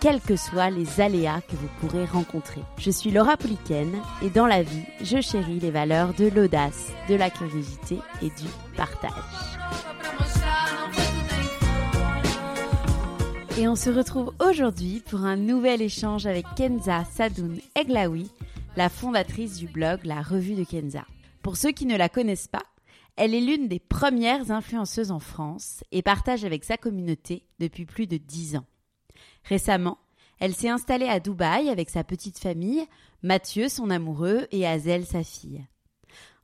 quels que soient les aléas que vous pourrez rencontrer. Je suis Laura Pouliken et dans la vie, je chéris les valeurs de l'audace, de la curiosité et du partage. Et on se retrouve aujourd'hui pour un nouvel échange avec Kenza Sadoun Eglaoui, la fondatrice du blog La Revue de Kenza. Pour ceux qui ne la connaissent pas, elle est l'une des premières influenceuses en France et partage avec sa communauté depuis plus de dix ans. Récemment, elle s'est installée à Dubaï avec sa petite famille, Mathieu, son amoureux, et Azel, sa fille.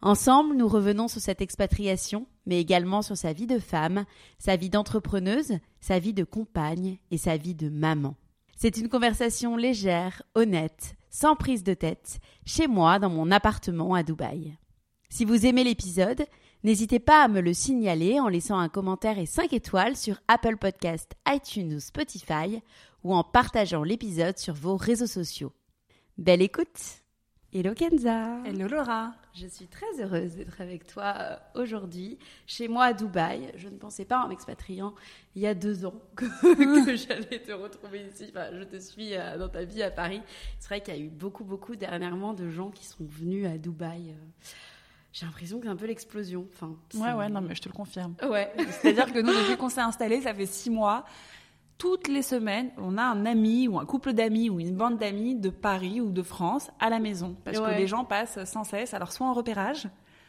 Ensemble, nous revenons sur cette expatriation, mais également sur sa vie de femme, sa vie d'entrepreneuse, sa vie de compagne et sa vie de maman. C'est une conversation légère, honnête, sans prise de tête, chez moi dans mon appartement à Dubaï. Si vous aimez l'épisode, n'hésitez pas à me le signaler en laissant un commentaire et 5 étoiles sur Apple Podcast, iTunes ou Spotify ou en partageant l'épisode sur vos réseaux sociaux. Belle écoute Hello Kenza Hello Laura Je suis très heureuse d'être avec toi euh, aujourd'hui, chez moi à Dubaï. Je ne pensais pas en m'expatriant il y a deux ans que, j'allais te retrouver ici. Enfin, je te suis euh, dans ta vie à Paris. C'est vrai qu'il y a eu beaucoup, beaucoup dernièrement de gens qui sont venus à Dubaï. J'ai l'impression que c'est un peu l'explosion. Enfin, ouais, ouais, non, mais je te le confirme. Ouais. C'est-à-dire que nous, depuis qu'on s'est installé, ça fait six mois, toutes les semaines, on a un ami ou un couple d'amis ou une bande d'amis de Paris ou de France à la maison. Parce que les gens passent sans cesse, alors soit en repérage,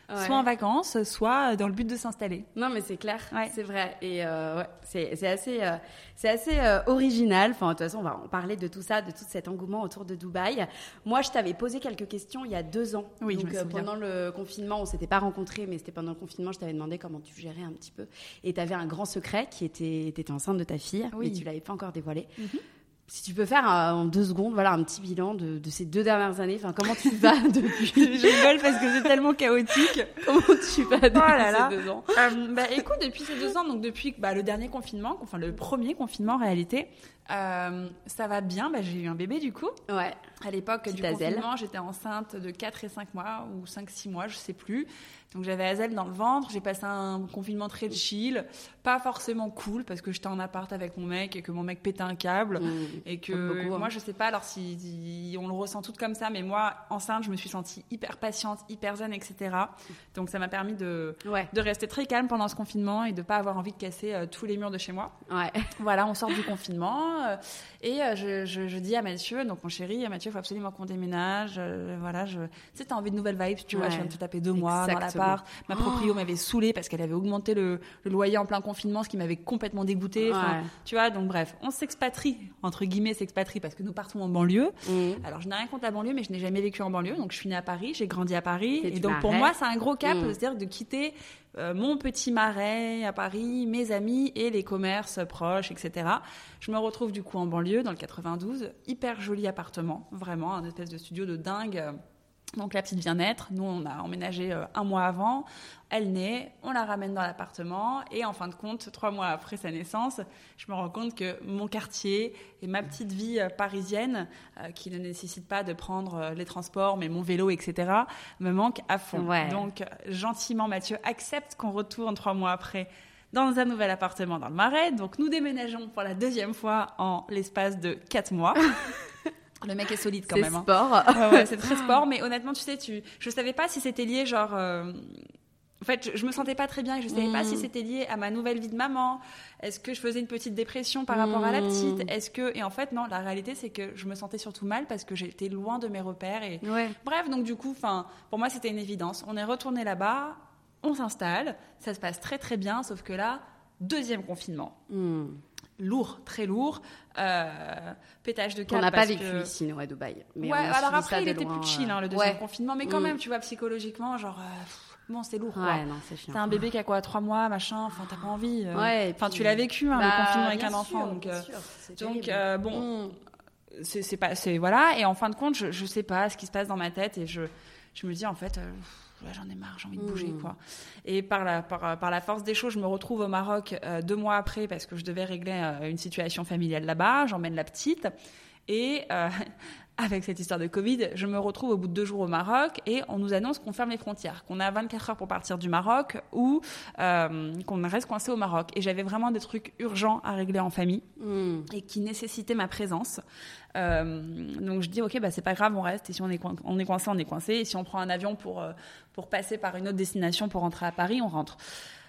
soit en vacances, soit dans le but de s'installer. Non, mais c'est clair, c'est vrai. Et euh, ouais, c'est assez, euh, c'est assez euh, original. Enfin, de toute façon, on va en parler de tout ça, de tout cet engouement autour de Dubaï. Moi, je t'avais posé quelques questions il y a deux ans. Oui, Donc, pendant le confinement, on s'était pas rencontrés, mais c'était pendant le confinement, je t'avais demandé comment tu gérais un petit peu. Et tu avais un grand secret qui était, étais enceinte de ta fille, oui. mais tu l'avais pas encore dévoilé. Mhm si tu peux faire euh, en deux secondes, voilà, un petit bilan de, de ces deux dernières années. Enfin, comment tu vas depuis? Je rigole parce que c'est tellement chaotique. comment tu vas depuis oh ces deux ans? Euh, Bah, écoute, depuis ces deux ans, donc depuis bah, le dernier confinement, enfin le premier confinement en réalité, euh, ça va bien. Bah, j'ai eu un bébé du coup. Ouais. À l'époque du confinement, j'étais enceinte de 4 et 5 mois ou 5-6 mois, je sais plus. Donc j'avais Azel dans le ventre, j'ai passé un confinement très chill, pas forcément cool parce que j'étais en appart avec mon mec et que mon mec pétait un câble mmh. et que hein. moi je sais pas alors si, on le ressent tout comme ça mais moi enceinte je me suis sentie hyper patiente, hyper zen etc. Donc ça m'a permis de de rester très calme pendant ce confinement et de pas avoir envie de casser euh, tous les murs de chez moi. Ouais. Voilà, on sort du confinement euh, et euh, je, je, dis à Mathieu donc mon chéri, Mathieu, il faut absolument qu'on déménage. voilà, je, tu sais, t'as envie de nouvelles vibes, tu vois, je viens de te taper deux mois dans Ma proprio m'avait saoulée parce qu'elle avait augmenté le, loyer en plein confinement, ce qui m'avait complètement dégoûté. Tu vois, donc bref, on s'expatrie, entre guillemets, s'expatrie parce que nous partons en banlieue. Mmh. Alors, je n'ai rien contre la banlieue, mais je n'ai jamais vécu en banlieue. Donc, je suis née à Paris, j'ai grandi à Paris. Et, donc, pour moi, c'est un gros cap, mmh. c'est-à-dire de quitter euh, mon petit marais à Paris, mes amis et les commerces proches, etc. Je me retrouve du coup en banlieue, dans le 92, hyper joli appartement, vraiment, un espèce de studio de dingue donc la petite vient naître, nous on a emménagé euh, un mois avant, elle naît, on la ramène dans l'appartement et en fin de compte, trois mois après sa naissance, je me rends compte que mon quartier et ma petite vie euh, parisienne, euh, qui ne nécessite pas de prendre les transports, mais mon vélo, etc., me manque à fond. Donc gentiment, Mathieu accepte qu'on retourne trois mois après dans un nouvel appartement dans le Marais. Donc nous déménageons pour la deuxième fois en l'espace de quatre mois. Le mec est solide quand même. C'est hein. sport. ouais, c'est très sport. Mais honnêtement, tu sais, tu, je savais pas si c'était lié, genre. Euh, En fait, je, je, me sentais pas très bien. Je savais pas si mm. c'était lié à ma nouvelle vie de maman. Est-ce que je faisais une petite dépression par rapport à la petite? Mm. Est-ce que et en fait non, la réalité c'est que je me sentais surtout mal parce que j'étais loin de mes repères et bref. Donc du coup, enfin, pour moi c'était une évidence. On est retourné là-bas, on s'installe, ça se passe très très bien. Sauf que là, deuxième confinement. Mm. Lourd, très lourd. Euh, pétage de câble. On n'a pas vécu ici, nous, à Dubaï. Mais ouais, alors après, il était plus chill, hein, le deuxième confinement. Mais quand même, tu vois, psychologiquement, genre. Euh, Bon, c'est lourd. Quoi. Ouais, non, c'est chiant. T'as un bébé qui a quoi, trois mois, machin. Enfin, t'as pas envie. Euh. Ouais. Enfin, tu l'as vécu, hein, le bah, confinement avec un enfant. donc, euh, donc euh, bon, mm. c'est pas, c'est voilà. Et en fin de compte, je, je sais pas ce qui se passe dans ma tête et je, je me dis en fait. J'en ai marre, j'ai envie de bouger, mm. quoi. Et par la, par, par, la force des choses, je me retrouve au Maroc deux mois après parce que je devais régler une situation familiale là-bas. J'emmène la petite. Et avec cette histoire de Covid, je me retrouve au bout de deux jours au Maroc et on nous annonce qu'on ferme les frontières, qu'on a 24 heures pour partir du Maroc ou euh, qu'on reste coincé au Maroc. Et j'avais vraiment des trucs urgents à régler en famille hmm. et qui nécessitaient ma présence. Euh, donc je dis ok bah c'est pas grave on reste et si on est on est coincé on est coincé et si on prend un avion pour euh, pour passer par une autre destination pour rentrer à Paris on rentre.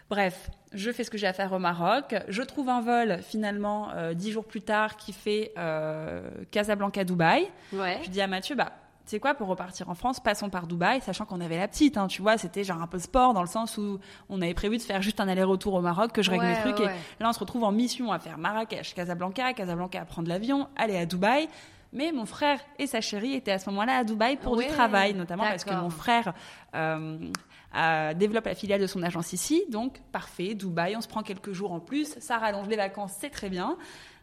Bref, je fais ce que j'ai à faire au Maroc. Je trouve un vol finalement euh, dix jours plus tard qui fait euh, Casablanca-Dubaï. Ouais. Je dis à Mathieu, bah tu sais quoi, pour repartir en France, passons par Dubaï, sachant qu'on avait la petite, hein, tu vois, c'était genre un peu sport dans le sens où on avait prévu de faire juste un aller-retour au Maroc, que je règle mes trucs, et là on se retrouve en mission à faire Marrakech, Casablanca, Casablanca à prendre l'avion, aller à Dubaï. Mais mon frère et sa chérie étaient à ce moment-là à Dubaï pour du travail, notamment parce que mon frère euh, développe la filiale de son agence ici. Donc, parfait, Dubaï, on se prend quelques jours en plus, ça rallonge les vacances, c'est très bien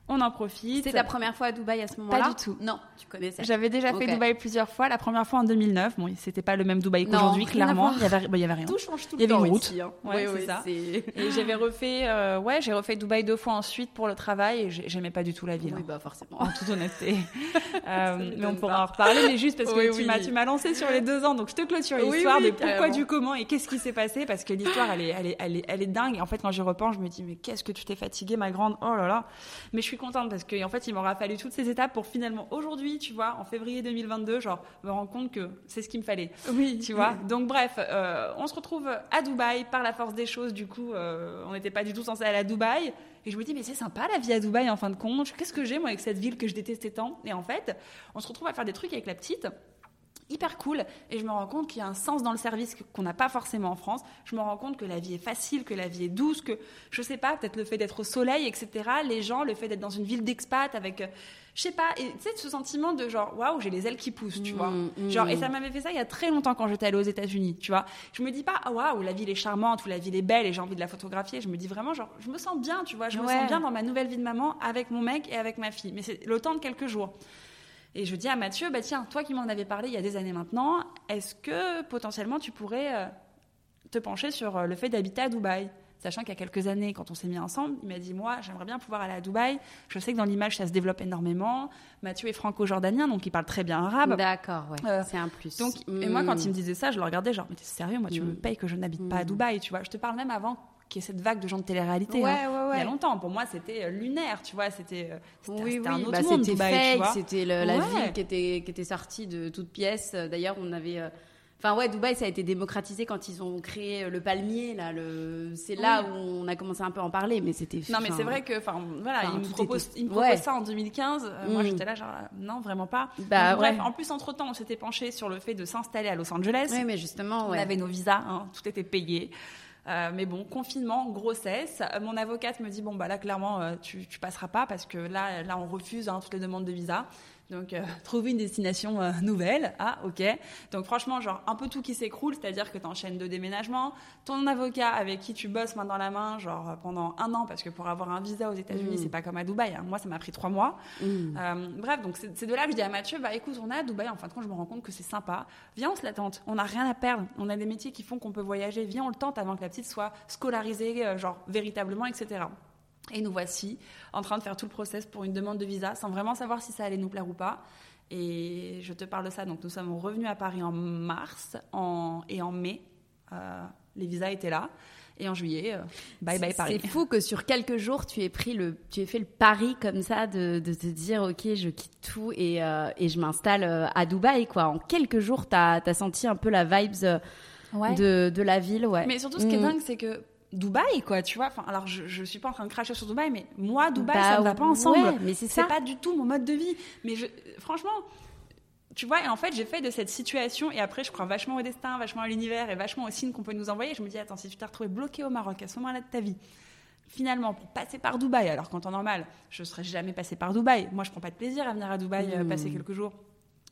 on en profite. C'était ta première fois à Dubaï à ce moment-là Pas du tout. Non, tu connaissais. J'avais déjà fait Dubaï plusieurs fois. La première fois en 2009. Bon, c'était pas le même Dubaï qu'aujourd'hui, clairement. Il y, avait, il y avait rien. Tout change tout le temps. Il y avait une route. Ici, hein. ouais, ça. Et j'avais refait, euh, ouais, j'ai refait Dubaï deux fois ensuite pour le travail et j'aimais pas du tout la ville. Oui, hein. bah forcément. En toute honnêteté. euh, mais on pourra en reparler, mais juste parce que tu m'as, tu m'as lancé sur les deux ans, donc je te clôture l'histoire de pourquoi, du comment et qu'est-ce qui s'est passé parce que l'histoire, elle est, elle est, elle est, elle est dingue. Et en fait, quand j'y repense, je me dis mais qu'est-ce que tu t'es fatiguée, ma grande? Oh là là. Mais je suis contente parce que en fait, il m'aura fallu toutes ces étapes pour finalement aujourd'hui, tu vois, en février 2022, genre me rendre compte que c'est ce qu'il me fallait. Oui, tu vois? Donc bref, euh, on se retrouve à Dubaï par la force des choses. Du coup, euh, on n'était pas du tout censé aller à Dubaï. Et je me dis, mais c'est sympa la vie à Dubaï en fin de compte. Qu'est-ce que j'ai moi avec cette ville que je détestais tant? Et en fait, on se retrouve à faire des trucs avec la petite hyper cool et je me rends compte qu'il y a un sens dans le service qu'on n'a pas forcément en France. Je me rends compte que la vie est facile, que la vie est douce, que je sais pas, peut-être le fait d'être au soleil, etc. Les gens, le fait d'être dans une ville d'expat avec, euh, je sais pas, et tu sais, ce sentiment de genre, waouh, j'ai les ailes qui poussent, tu vois. Mm, mm. Genre, et ça m'avait fait ça il y a très longtemps quand j'étais allée aux États-Unis, tu vois. Je me dis pas, ah, waouh, la ville est charmante ou la ville est belle et j'ai envie de la photographier. Je me dis vraiment, genre, je me sens bien, tu vois. Je me sens bien dans ma nouvelle vie de maman avec mon mec et avec ma fille. Mais c'est le temps de quelques jours. Et je dis à Mathieu, bah tiens, toi qui m'en avais parlé il y a des années maintenant, est-ce que potentiellement tu pourrais euh, te pencher sur euh, le fait d'habiter à Dubaï? Sachant qu'il y a quelques années, quand on s'est mis ensemble, il m'a dit Moi, j'aimerais bien pouvoir aller à Dubaï. Je sais que dans l'image, ça se développe énormément. Mathieu est franco-jordanien, donc il parle très bien arabe. D'accord, ouais. Euh, c'est un plus. Donc, Et moi, quand il me disait ça, je le regardais genre Mais t'es sérieux Moi, tu me mm. payes que je n'habite pas à mm. Dubaï, tu vois. Je te parle même avant qui est cette vague de gens de télé-réalité. Hein. Il y a longtemps. Pour moi, c'était euh, lunaire, tu vois. C'était euh, oui, un autre bah, monde, Dubaï, C'était la ville qui était, qui était sortie de toutes pièces. D'ailleurs, on avait... Euh, enfin ouais, Dubaï, ça a été démocratisé quand ils ont créé le palmier. Là, le... c'est là où on a commencé un peu à en parler, mais c'était. Non, mais c'est vrai que, enfin, voilà, ils me proposent, ça en 2015. Moi, mm. j'étais là, genre, non, vraiment pas. Bah, bref, en plus, entre temps, on s'était penché sur le fait de s'installer à Los Angeles. Oui, mais justement, on avait nos visas, hein, tout était payé. Euh, mais bon, confinement, grossesse. Mon avocate me dit bon bah là clairement euh, tu, tu passeras pas parce que là là on refuse hein, toutes les demandes de visa. Donc, euh, trouver une destination euh, nouvelle. Ah, ok. Donc, franchement, genre, un peu tout qui s'écroule, c'est-à-dire que tu enchaînes deux déménagements. Ton avocat avec qui tu bosses main dans la main, genre, pendant un an, parce que pour avoir un visa aux États-Unis, mm. c'est pas comme à Dubaï. Hein. Moi, ça m'a pris trois mois. Mm. Euh, bref, donc, c'est de là que je dis à Mathieu, bah, écoute, on est à Dubaï. En fin de compte, je me rends compte que c'est sympa. Viens, on se la tente. On n'a rien à perdre. On a des métiers qui font qu'on peut voyager. Viens, on le tente avant que la petite soit scolarisée, genre, véritablement, etc. Et nous voici en train de faire tout le process pour une demande de visa sans vraiment savoir si ça allait nous plaire ou pas. Et je te parle de ça. Donc nous sommes revenus à Paris en mars en, et en mai. Euh, les visas étaient là. Et en juillet, euh, bye bye Paris. C'est fou que sur quelques jours, tu aies pris le, tu aies fait le pari comme ça de, de te dire, ok, je quitte tout et, euh, et je m'installe à Dubaï, quoi. En quelques jours, tu as, as, senti un peu la vibes de, de, la ville. Ouais. Mais surtout, ce qui est mm. dingue, c'est que Dubaï, quoi, tu vois. Enfin, alors, je, je suis pas en train de cracher sur Dubaï, mais moi, Dubaï, ça ne va pas ensemble. mais c'est pas du tout mon mode de vie. Mais je, franchement, tu vois, et en fait, j'ai fait de cette situation, et après, je crois vachement au destin, vachement à l'univers, et vachement aux signes qu'on peut nous envoyer. Je me dis, attends, si tu t'es retrouvé bloqué au Maroc à ce moment-là de ta vie, finalement, pour passer par Dubaï, alors qu'en temps normal, je serais jamais passé par Dubaï. Moi, je prends pas de plaisir à venir à Dubaï, euh, passer mmh. quelques jours.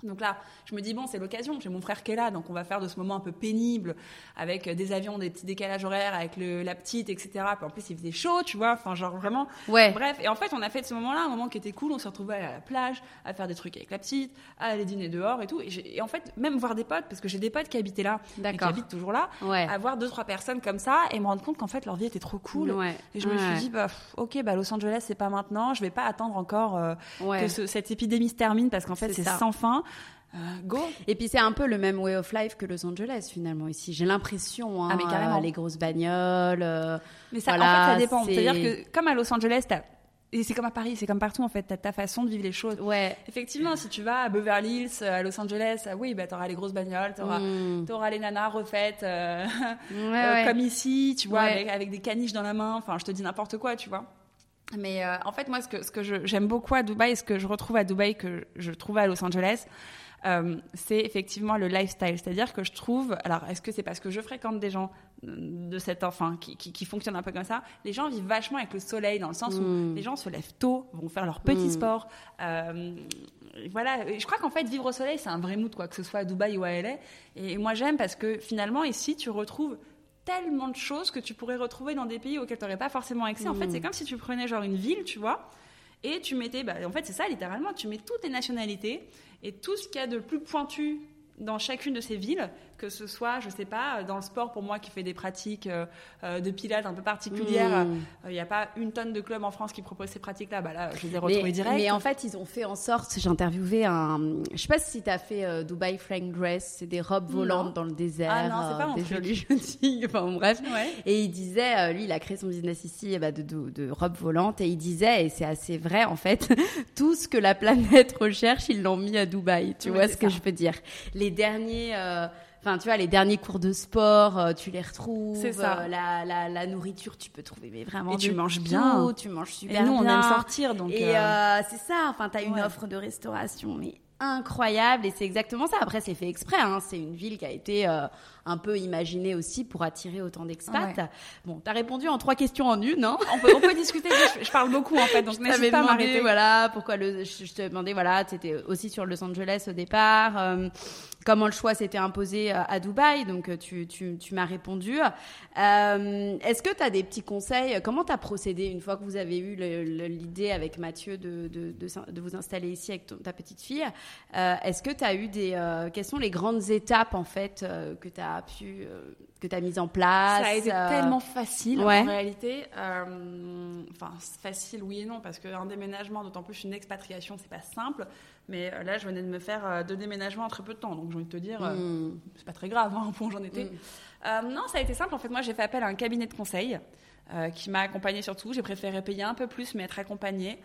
Donc là, je me dis, bon, c'est l'occasion. J'ai mon frère qui est là, donc on va faire de ce moment un peu pénible, avec des avions, des petits décalages horaires, avec le, la petite, etc. Puis en plus, il faisait chaud, tu vois. Enfin, genre vraiment. Ouais. Bref. Et en fait, on a fait de ce moment-là un moment qui était cool. On s'est retrouvés à la plage, à faire des trucs avec la petite, à aller dîner dehors et tout. Et, en fait, même voir des potes, parce que j'ai des potes qui habitaient là, qui habitent toujours là, ouais. à voir deux, trois personnes comme ça et me rendre compte qu'en fait, leur vie était trop cool. Ouais. Et je me suis dit, bah, ok, bah, Los Angeles, c'est pas maintenant. Je vais pas attendre encore euh, que cette épidémie se termine parce qu'en fait, c'est sans fin. Euh, go. Et puis c'est un peu le même way of life que Los Angeles finalement ici. J'ai l'impression, hein, ah, mais carrément. Euh, les grosses bagnoles. Euh, mais ça, en fait, ça dépend. C'est-à-dire que comme à Los Angeles, et c'est comme à Paris, c'est comme partout en fait, t'as ta façon de vivre les choses. Ouais. Effectivement, si tu vas à Beverly Hills, à Los Angeles, oui, bah t'auras les grosses bagnoles, t'auras mm. auras les nanas refaites, comme ici, tu vois, avec, avec, des caniches dans la main. Enfin, je te dis n'importe quoi, tu vois. Mais en fait, moi, ce que, ce que j'aime beaucoup à Dubaï, ce que je retrouve à Dubaï que je trouve à Los Angeles, euh, c'est effectivement le lifestyle. C'est-à-dire que je trouve, alors est-ce que c'est parce que je fréquente des gens de cet enfin qui, qui, fonctionnent un peu comme ça Les gens vivent vachement avec le soleil dans le sens où hmm. les gens se lèvent tôt, vont faire leur petit hmm. sport. Euh, voilà, je crois qu'en fait vivre au soleil c'est un vrai mood quoi, que ce soit à Dubaï ou à LA. Et moi j'aime parce que finalement ici tu retrouves tellement de choses que tu pourrais retrouver dans des pays auxquels tu n'aurais pas forcément accès. En fait, hmm. c'est comme si tu prenais genre une ville, tu vois, et tu mettais, bah, en fait, c'est ça littéralement, tu mets toutes tes nationalités et tout ce qu'il y a de plus pointu dans chacune de ces villes, que ce soit, je sais pas, dans le sport pour moi qui fait des pratiques euh, euh, de pilates un peu particulières, mmh. euh, il n'y a pas une tonne de clubs en France qui proposent ces pratiques-là, bah là, je les ai retrouvés direct. Mais en fait, ils ont fait en sorte, j'ai interviewé un, je sais pas si tu as fait Dubai Flying Dress, c'est des robes volantes dans le désert, ah non, pas des jolies jeunes filles, enfin bref. Et il disait, lui, il a créé son business ici bah, de, de, de robes volantes, et il disait, et c'est assez vrai en fait, tout ce que la planète recherche, ils l'ont mis à Dubaï, tu vois ce que je peux dire. Les derniers Enfin, tu vois, les derniers cours de sport, euh, tu les retrouves. C'est ça. Euh, la, la, la, nourriture, tu peux trouver mais vraiment. Et tu manges bien. tu manges super et nous, on aime sortir, donc. Et euh, c'est ça. Enfin, t'as une offre de restauration, mais incroyable. Et c'est exactement ça. Après, c'est fait exprès. Hein. C'est une ville qui a été un peu imaginée aussi pour attirer autant d'expats. Bon, Bon, t'as répondu en trois questions en une, hein on, peut, on peut discuter. Je, parle beaucoup en fait, donc je n'hésite pas à m'arrêter. Voilà, pourquoi le, je, te demandais, voilà, étais aussi sur Los Angeles au départ comment le choix s'était imposé euh, à Dubaï. Donc, euh, tu, tu, tu m'as répondu. Euh, Est-ce que tu as des petits conseils Comment tu as procédé une fois que vous avez eu l'idée avec Mathieu de, de, de, vous installer ici avec ta petite fille euh, Est-ce que tu as eu des. Euh, quelles sont les grandes étapes, en fait, que tu as pu. que tu as mises en place Ça a été tellement facile en réalité. Enfin, facile, oui et non, parce qu'un déménagement, d'autant plus une expatriation, c'est pas simple. Mais euh, là, je venais de me faire euh, deux déménagements en très peu de temps. Donc, j'ai envie de te dire, euh, hmm. c'est pas très grave, hein, au j'en étais. Hmm. non, ça a été simple. En fait, moi, j'ai fait appel à un cabinet de conseil. qui m'a accompagnée surtout. J'ai préféré payer un peu plus, mais être accompagnée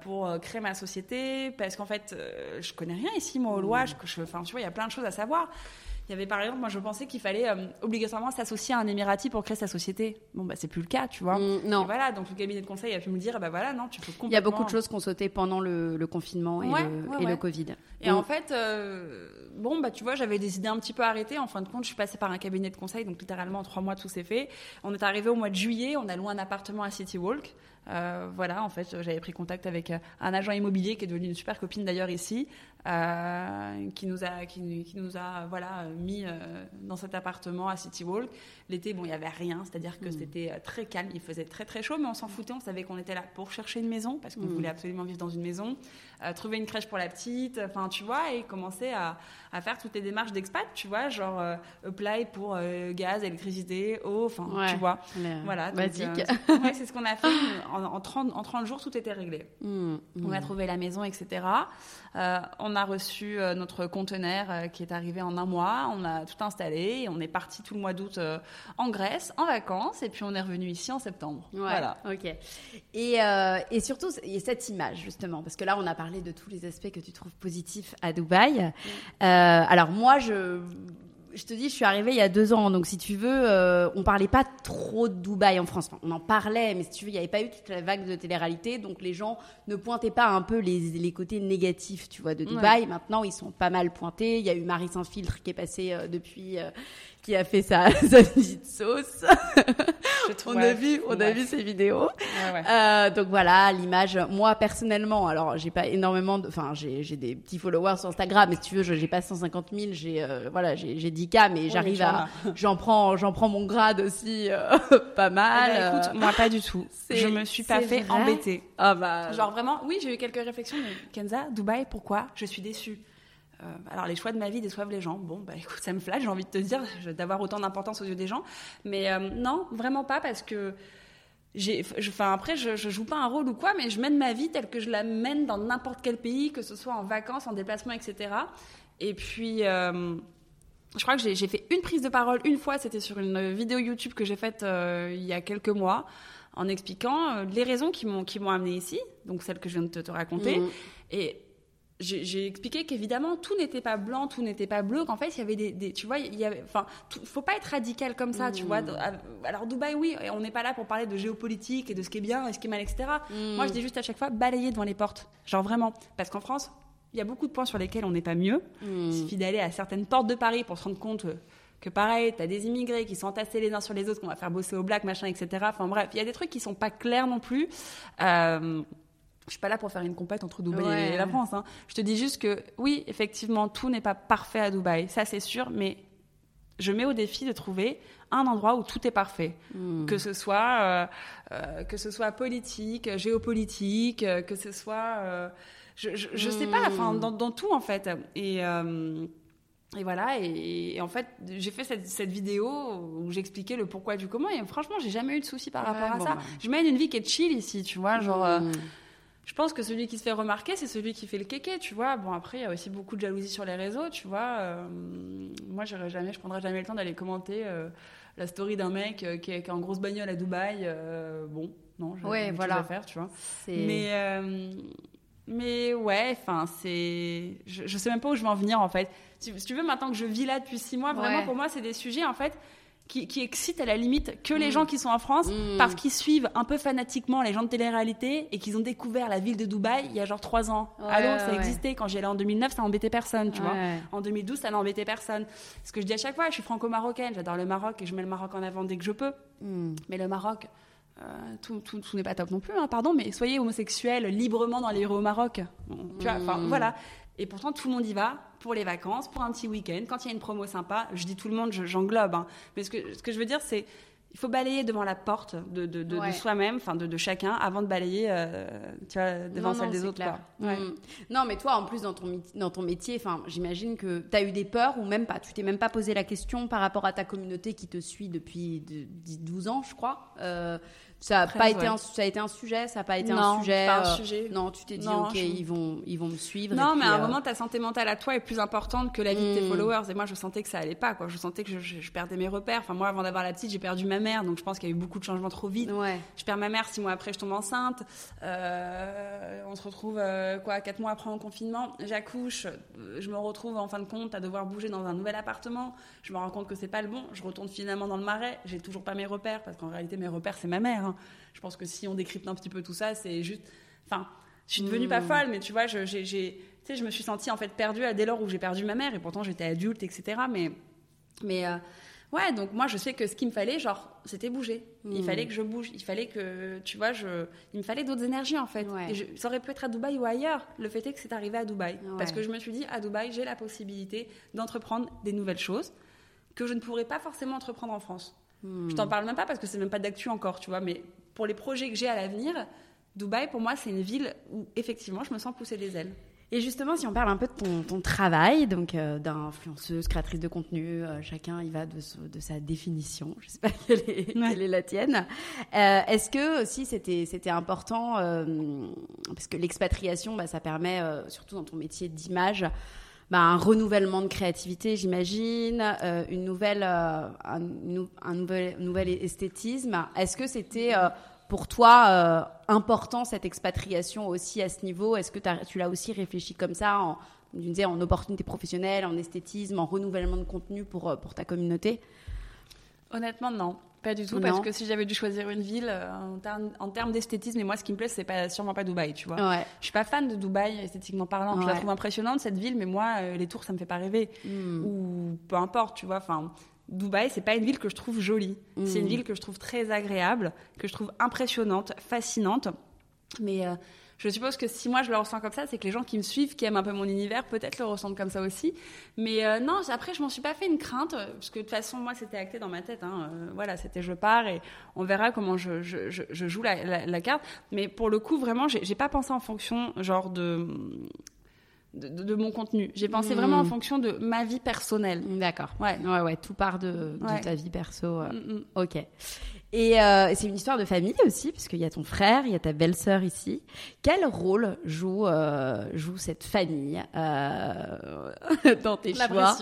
pour créer ma société, parce qu'en fait, je connais rien ici, moi, au lois. Hmm. Je, enfin, tu vois, il y a plein de choses à savoir. Il y avait par exemple, moi je pensais qu'il fallait euh, obligatoirement s'associer à un Émirati pour créer sa société. Bon, bah c'est plus le cas, tu vois. Mm, non. voilà, donc le cabinet de conseil a pu me dire, bah voilà, non, tu peux complètement. Il y a beaucoup de choses qu'on sautait pendant le, confinement et, le, et le, Covid. Et en fait, euh, bon, bah tu vois, j'avais des idées un petit peu arrêtées. En fin de compte, je suis passée par un cabinet de conseil, donc littéralement en trois mois tout s'est fait. On est arrivé au mois de juillet, on a loué un appartement à City Walk. Euh, voilà, en fait, j'avais pris contact avec un agent immobilier qui est devenu une super copine d'ailleurs ici, euh, qui nous a, qui, nous a voilà, mis euh, dans cet appartement à City Walk. L'été, bon, il n'y avait rien, c'est-à-dire que mm. c'était euh, très calme, il faisait très très chaud, mais on s'en foutait, on savait qu'on était là pour chercher une maison, parce qu'on mm. voulait absolument vivre dans une maison, trouver une crèche pour la petite, enfin, tu vois, et commencer à, à, faire toutes les démarches d'expat, tu vois, genre apply pour gaz, électricité, eau, enfin, tu vois. Voilà. Basique. c'est ce qu'on a fait. En, en, 30, en 30 jours, tout était réglé. Mm. On a trouvé la maison, etc. on a reçu euh, notre conteneur euh, qui est arrivé en un mois. On a tout installé et on est parti tout le mois d'août euh, en Grèce, en vacances. Et puis on est revenu ici en septembre. voilà. Ok. Et, et surtout, il y a cette image, justement, parce que là, on a parlé de tous les aspects que tu trouves positifs à Dubaï. alors moi, je je te dis, je suis arrivée il y a deux ans, donc si tu veux, euh, on parlait pas trop de Dubaï en France. on en parlait, mais si tu veux, il n'y avait pas eu toute la vague de télé-réalité, donc les gens ne pointaient pas un peu les, les côtés négatifs, tu vois, de Dubaï. Maintenant, ils sont pas mal pointés. Il y a eu Marie Saint-Filtre qui est passée euh, depuis, euh, qui a fait sa, sa petite sauce. on a vu, on a vu ses vidéos. Euh, donc voilà, l'image. Moi personnellement, alors j'ai pas énormément, de, enfin j'ai j'ai des petits followers sur Instagram, mais si tu veux, j'ai pas 150 000, j'ai euh, voilà, j'ai j'ai 10 k, mais j'arrive à, j'en prends, j'en prends mon grade aussi euh, pas mal. Eh ben, écoute, moi pas du tout. Je me suis pas fait embêter. Ah bah. Genre vraiment, oui, j'ai eu quelques réflexions. Mais Kenza, Dubaï, pourquoi? Je suis déçue. Euh, alors les choix de ma vie déçoivent les gens. Bon, bah écoute, ça me flatte, j'ai envie de te dire, d'avoir autant d'importance aux yeux des gens. Mais euh, non, vraiment pas, parce que j'ai, enfin après, je, je joue pas un rôle ou quoi, mais je mène ma vie telle que je la mène dans n'importe quel pays, que ce soit en vacances, en déplacement, etc. Et puis. Euh, je crois que j'ai fait une prise de parole une fois, c'était sur une vidéo YouTube que j'ai faite il y a quelques mois, en expliquant les raisons qui m'ont qui m'ont amené ici, donc celles que je viens de te, raconter. Mmh. Et j'ai expliqué qu'évidemment tout n'était pas blanc, tout n'était pas bleu, qu'en fait il y avait des, tu vois, il y avait, enfin, faut pas être radical comme ça, tu vois. Mmh. Alors Dubaï, oui, on n'est pas là pour parler de géopolitique et de ce qui est bien et ce qui est mal, etc. Mmh. Moi, je dis juste à chaque fois balayer devant les portes, genre vraiment, parce qu'en France, il y a beaucoup de points sur lesquels on n'est pas mieux. Mmh. Il suffit d'aller à certaines portes de Paris pour se rendre compte que pareil, tu as des immigrés qui sont entassés les uns sur les autres, qu'on va faire bosser au black, machin, etc. Enfin bref, il y a des trucs qui sont pas clairs non plus. Euh, je suis pas là pour faire une compète entre Dubaï et la France. Hein. Je te dis juste que oui, effectivement, tout n'est pas parfait à Dubaï, ça c'est sûr, mais je mets au défi de trouver un endroit où tout est parfait, hmm. que ce soit euh, euh, que ce soit politique, géopolitique, euh, que ce soit, je, je, sais pas, enfin hmm. dans, dans, tout en fait. Et et voilà, et, en fait, j'ai fait cette, cette, vidéo où j'expliquais le pourquoi du comment, et franchement, j'ai jamais eu de soucis par rapport à ça. Bah. Je mène une vie qui est chill ici, tu vois, genre, hmm je pense que celui qui se fait remarquer, c'est celui qui fait le kéké, tu vois. Bon, après, il y a aussi beaucoup de jalousie sur les réseaux, tu vois. Euh, moi, j'irai jamais, je prendrai jamais le temps d'aller commenter euh, la story d'un mec euh, qui, est, en grosse bagnole à Dubaï. bon, non, j'ai ouais, voilà. faire, tu vois. Mais, mais ouais, enfin, c'est. Je, je sais même pas où je vais en venir, en fait. Si, tu veux, maintenant que je vis là depuis six mois, vraiment, pour moi, c'est des sujets, en fait qui, qui excite à la limite que les mm. gens qui sont en France mm. parce qu'ils suivent un peu fanatiquement les gens de télé-réalité et qu'ils ont découvert la ville de Dubaï il y a genre trois ans. Allô, ça existait. Quand j'y allais en 2009, ça embêtait personne, tu vois. En 2012, ça n'embêtait personne. Ce que je dis à chaque fois, je suis franco-marocaine, j'adore le Maroc et je mets le Maroc en avant dès que je peux. Mm. Mais le Maroc, euh, tout, tout, tout n'est pas top non plus, hein, pardon, mais soyez homosexuels librement dans les rues au Maroc. Tu vois, enfin voilà. Et pourtant, tout le monde y va pour les vacances, pour un petit week-end, quand il y a une promo sympa. Je dis tout le monde, j'englobe. Hein. Mais ce que, ce que je veux dire, c'est il faut balayer devant la porte de, de, de, soi-même, enfin de, chacun, avant de balayer euh, tu vois, devant celle des autres. Mm. Non, mais toi, en plus, dans ton, dans ton métier, j'imagine que tu as eu des peurs ou même pas. Tu t'es même pas posé la question par rapport à ta communauté qui te suit depuis 12 ans, je crois. Euh, ça a pas été un, ça a été un sujet, ça a pas été un sujet. Pas un euh, sujet. non, tu t'es dit ok, ils vont, ils vont me suivre. Non, mais à un euh, moment, ta santé mentale à toi est plus importante que la vie de tes hmm. followers. Et moi, je sentais que ça allait pas, quoi. Je sentais que je, perdais mes repères. Enfin, moi, avant d'avoir la petite, j'ai perdu ma mère, donc je pense qu'il y a eu beaucoup de changements trop vite. Ouais. Je perds ma mère six mois après, je tombe enceinte. Euh, on se retrouve quoi, quatre mois après en confinement. J'accouche, je me retrouve en fin de compte à devoir bouger dans un nouvel appartement. Je me rends compte que c'est pas le bon. Je retourne finalement dans le marais. J'ai toujours pas mes repères parce qu'en réalité, mes repères, c'est ma mère. Hein. Je pense que si on décrypte un petit peu tout ça, c'est juste. Enfin, je suis devenue pas hmm. folle, mais tu vois, je, j'ai, tu sais, je me suis sentie en fait perdue dès lors où j'ai perdu ma mère, et pourtant j'étais adulte, etc. Mais, mais euh, ouais, donc moi je sais que ce qu'il me fallait, genre, c'était bouger. Il hmm. fallait que je bouge, il fallait que, tu vois, je, il me fallait d'autres énergies en fait. Et ça aurait pu être à Dubaï ou ailleurs. Le fait est que c'est arrivé à Dubaï. Parce que je me suis dit, à Dubaï, j'ai la possibilité d'entreprendre des nouvelles choses que je ne pourrais pas forcément entreprendre en France. Hmm. Je t'en parle même pas parce que c'est même pas d'actu encore, tu vois, mais pour les projets que j'ai à l'avenir, Dubaï, pour moi, c'est une ville où effectivement, je me sens pousser des ailes. Et justement, si on parle un peu de ton, travail, donc euh, d'influenceuse, créatrice de contenu, euh, chacun y va de, sa définition. Je sais pas quelle est, quelle est la tienne. Euh, est-ce que aussi c'était c'était important parce que l'expatriation, bah, ça permet surtout dans ton métier d'image. Bah, un renouvellement de créativité, j'imagine, une nouvelle, un, un nouvel, nouvel esthétisme. Est-ce que c'était pour toi important cette expatriation aussi à ce niveau? Est-ce que tu l'as aussi réfléchi comme ça en, en opportunités professionnelles, en esthétisme, en renouvellement de contenu pour, pour ta communauté? Honnêtement, non. Pas du tout, parce que si j'avais dû choisir une ville euh, en, termes d'esthétisme, et moi ce qui me plaît, c'est pas, sûrement pas Dubaï, tu vois. Ouais. Je suis pas fan de Dubaï esthétiquement parlant. Je la trouve impressionnante cette ville, mais moi, euh, les tours, ça me fait pas rêver. Hmm. Ou peu importe, tu vois. Enfin, Dubaï, c'est pas une ville que je trouve jolie. C'est une hmm. ville que je trouve très agréable, que je trouve impressionnante, fascinante. Mais euh, je suppose que si moi je le ressens comme ça, c'est que les gens qui me suivent, qui aiment un peu mon univers, peut-être le ressentent comme ça aussi. Mais euh, non, après, je m'en suis pas fait une crainte, parce que de toute façon, moi, c'était acté dans ma tête. Hein. Euh, voilà, c'était je pars et on verra comment je, je, je, joue la, la, carte. Mais pour le coup, vraiment, j'ai pas pensé en fonction, genre, de. De, mon contenu. J'ai pensé vraiment en hmm. fonction de ma vie personnelle. D'accord. Ouais. ouais, ouais. Tout part de, de ta vie perso. Euh. Mm, mm. Ok. Euh, et c'est une histoire de famille aussi, puisqu'il y a ton frère, il y a ta belle-sœur ici. Quel rôle joue, euh, joue cette famille euh, dans tes choix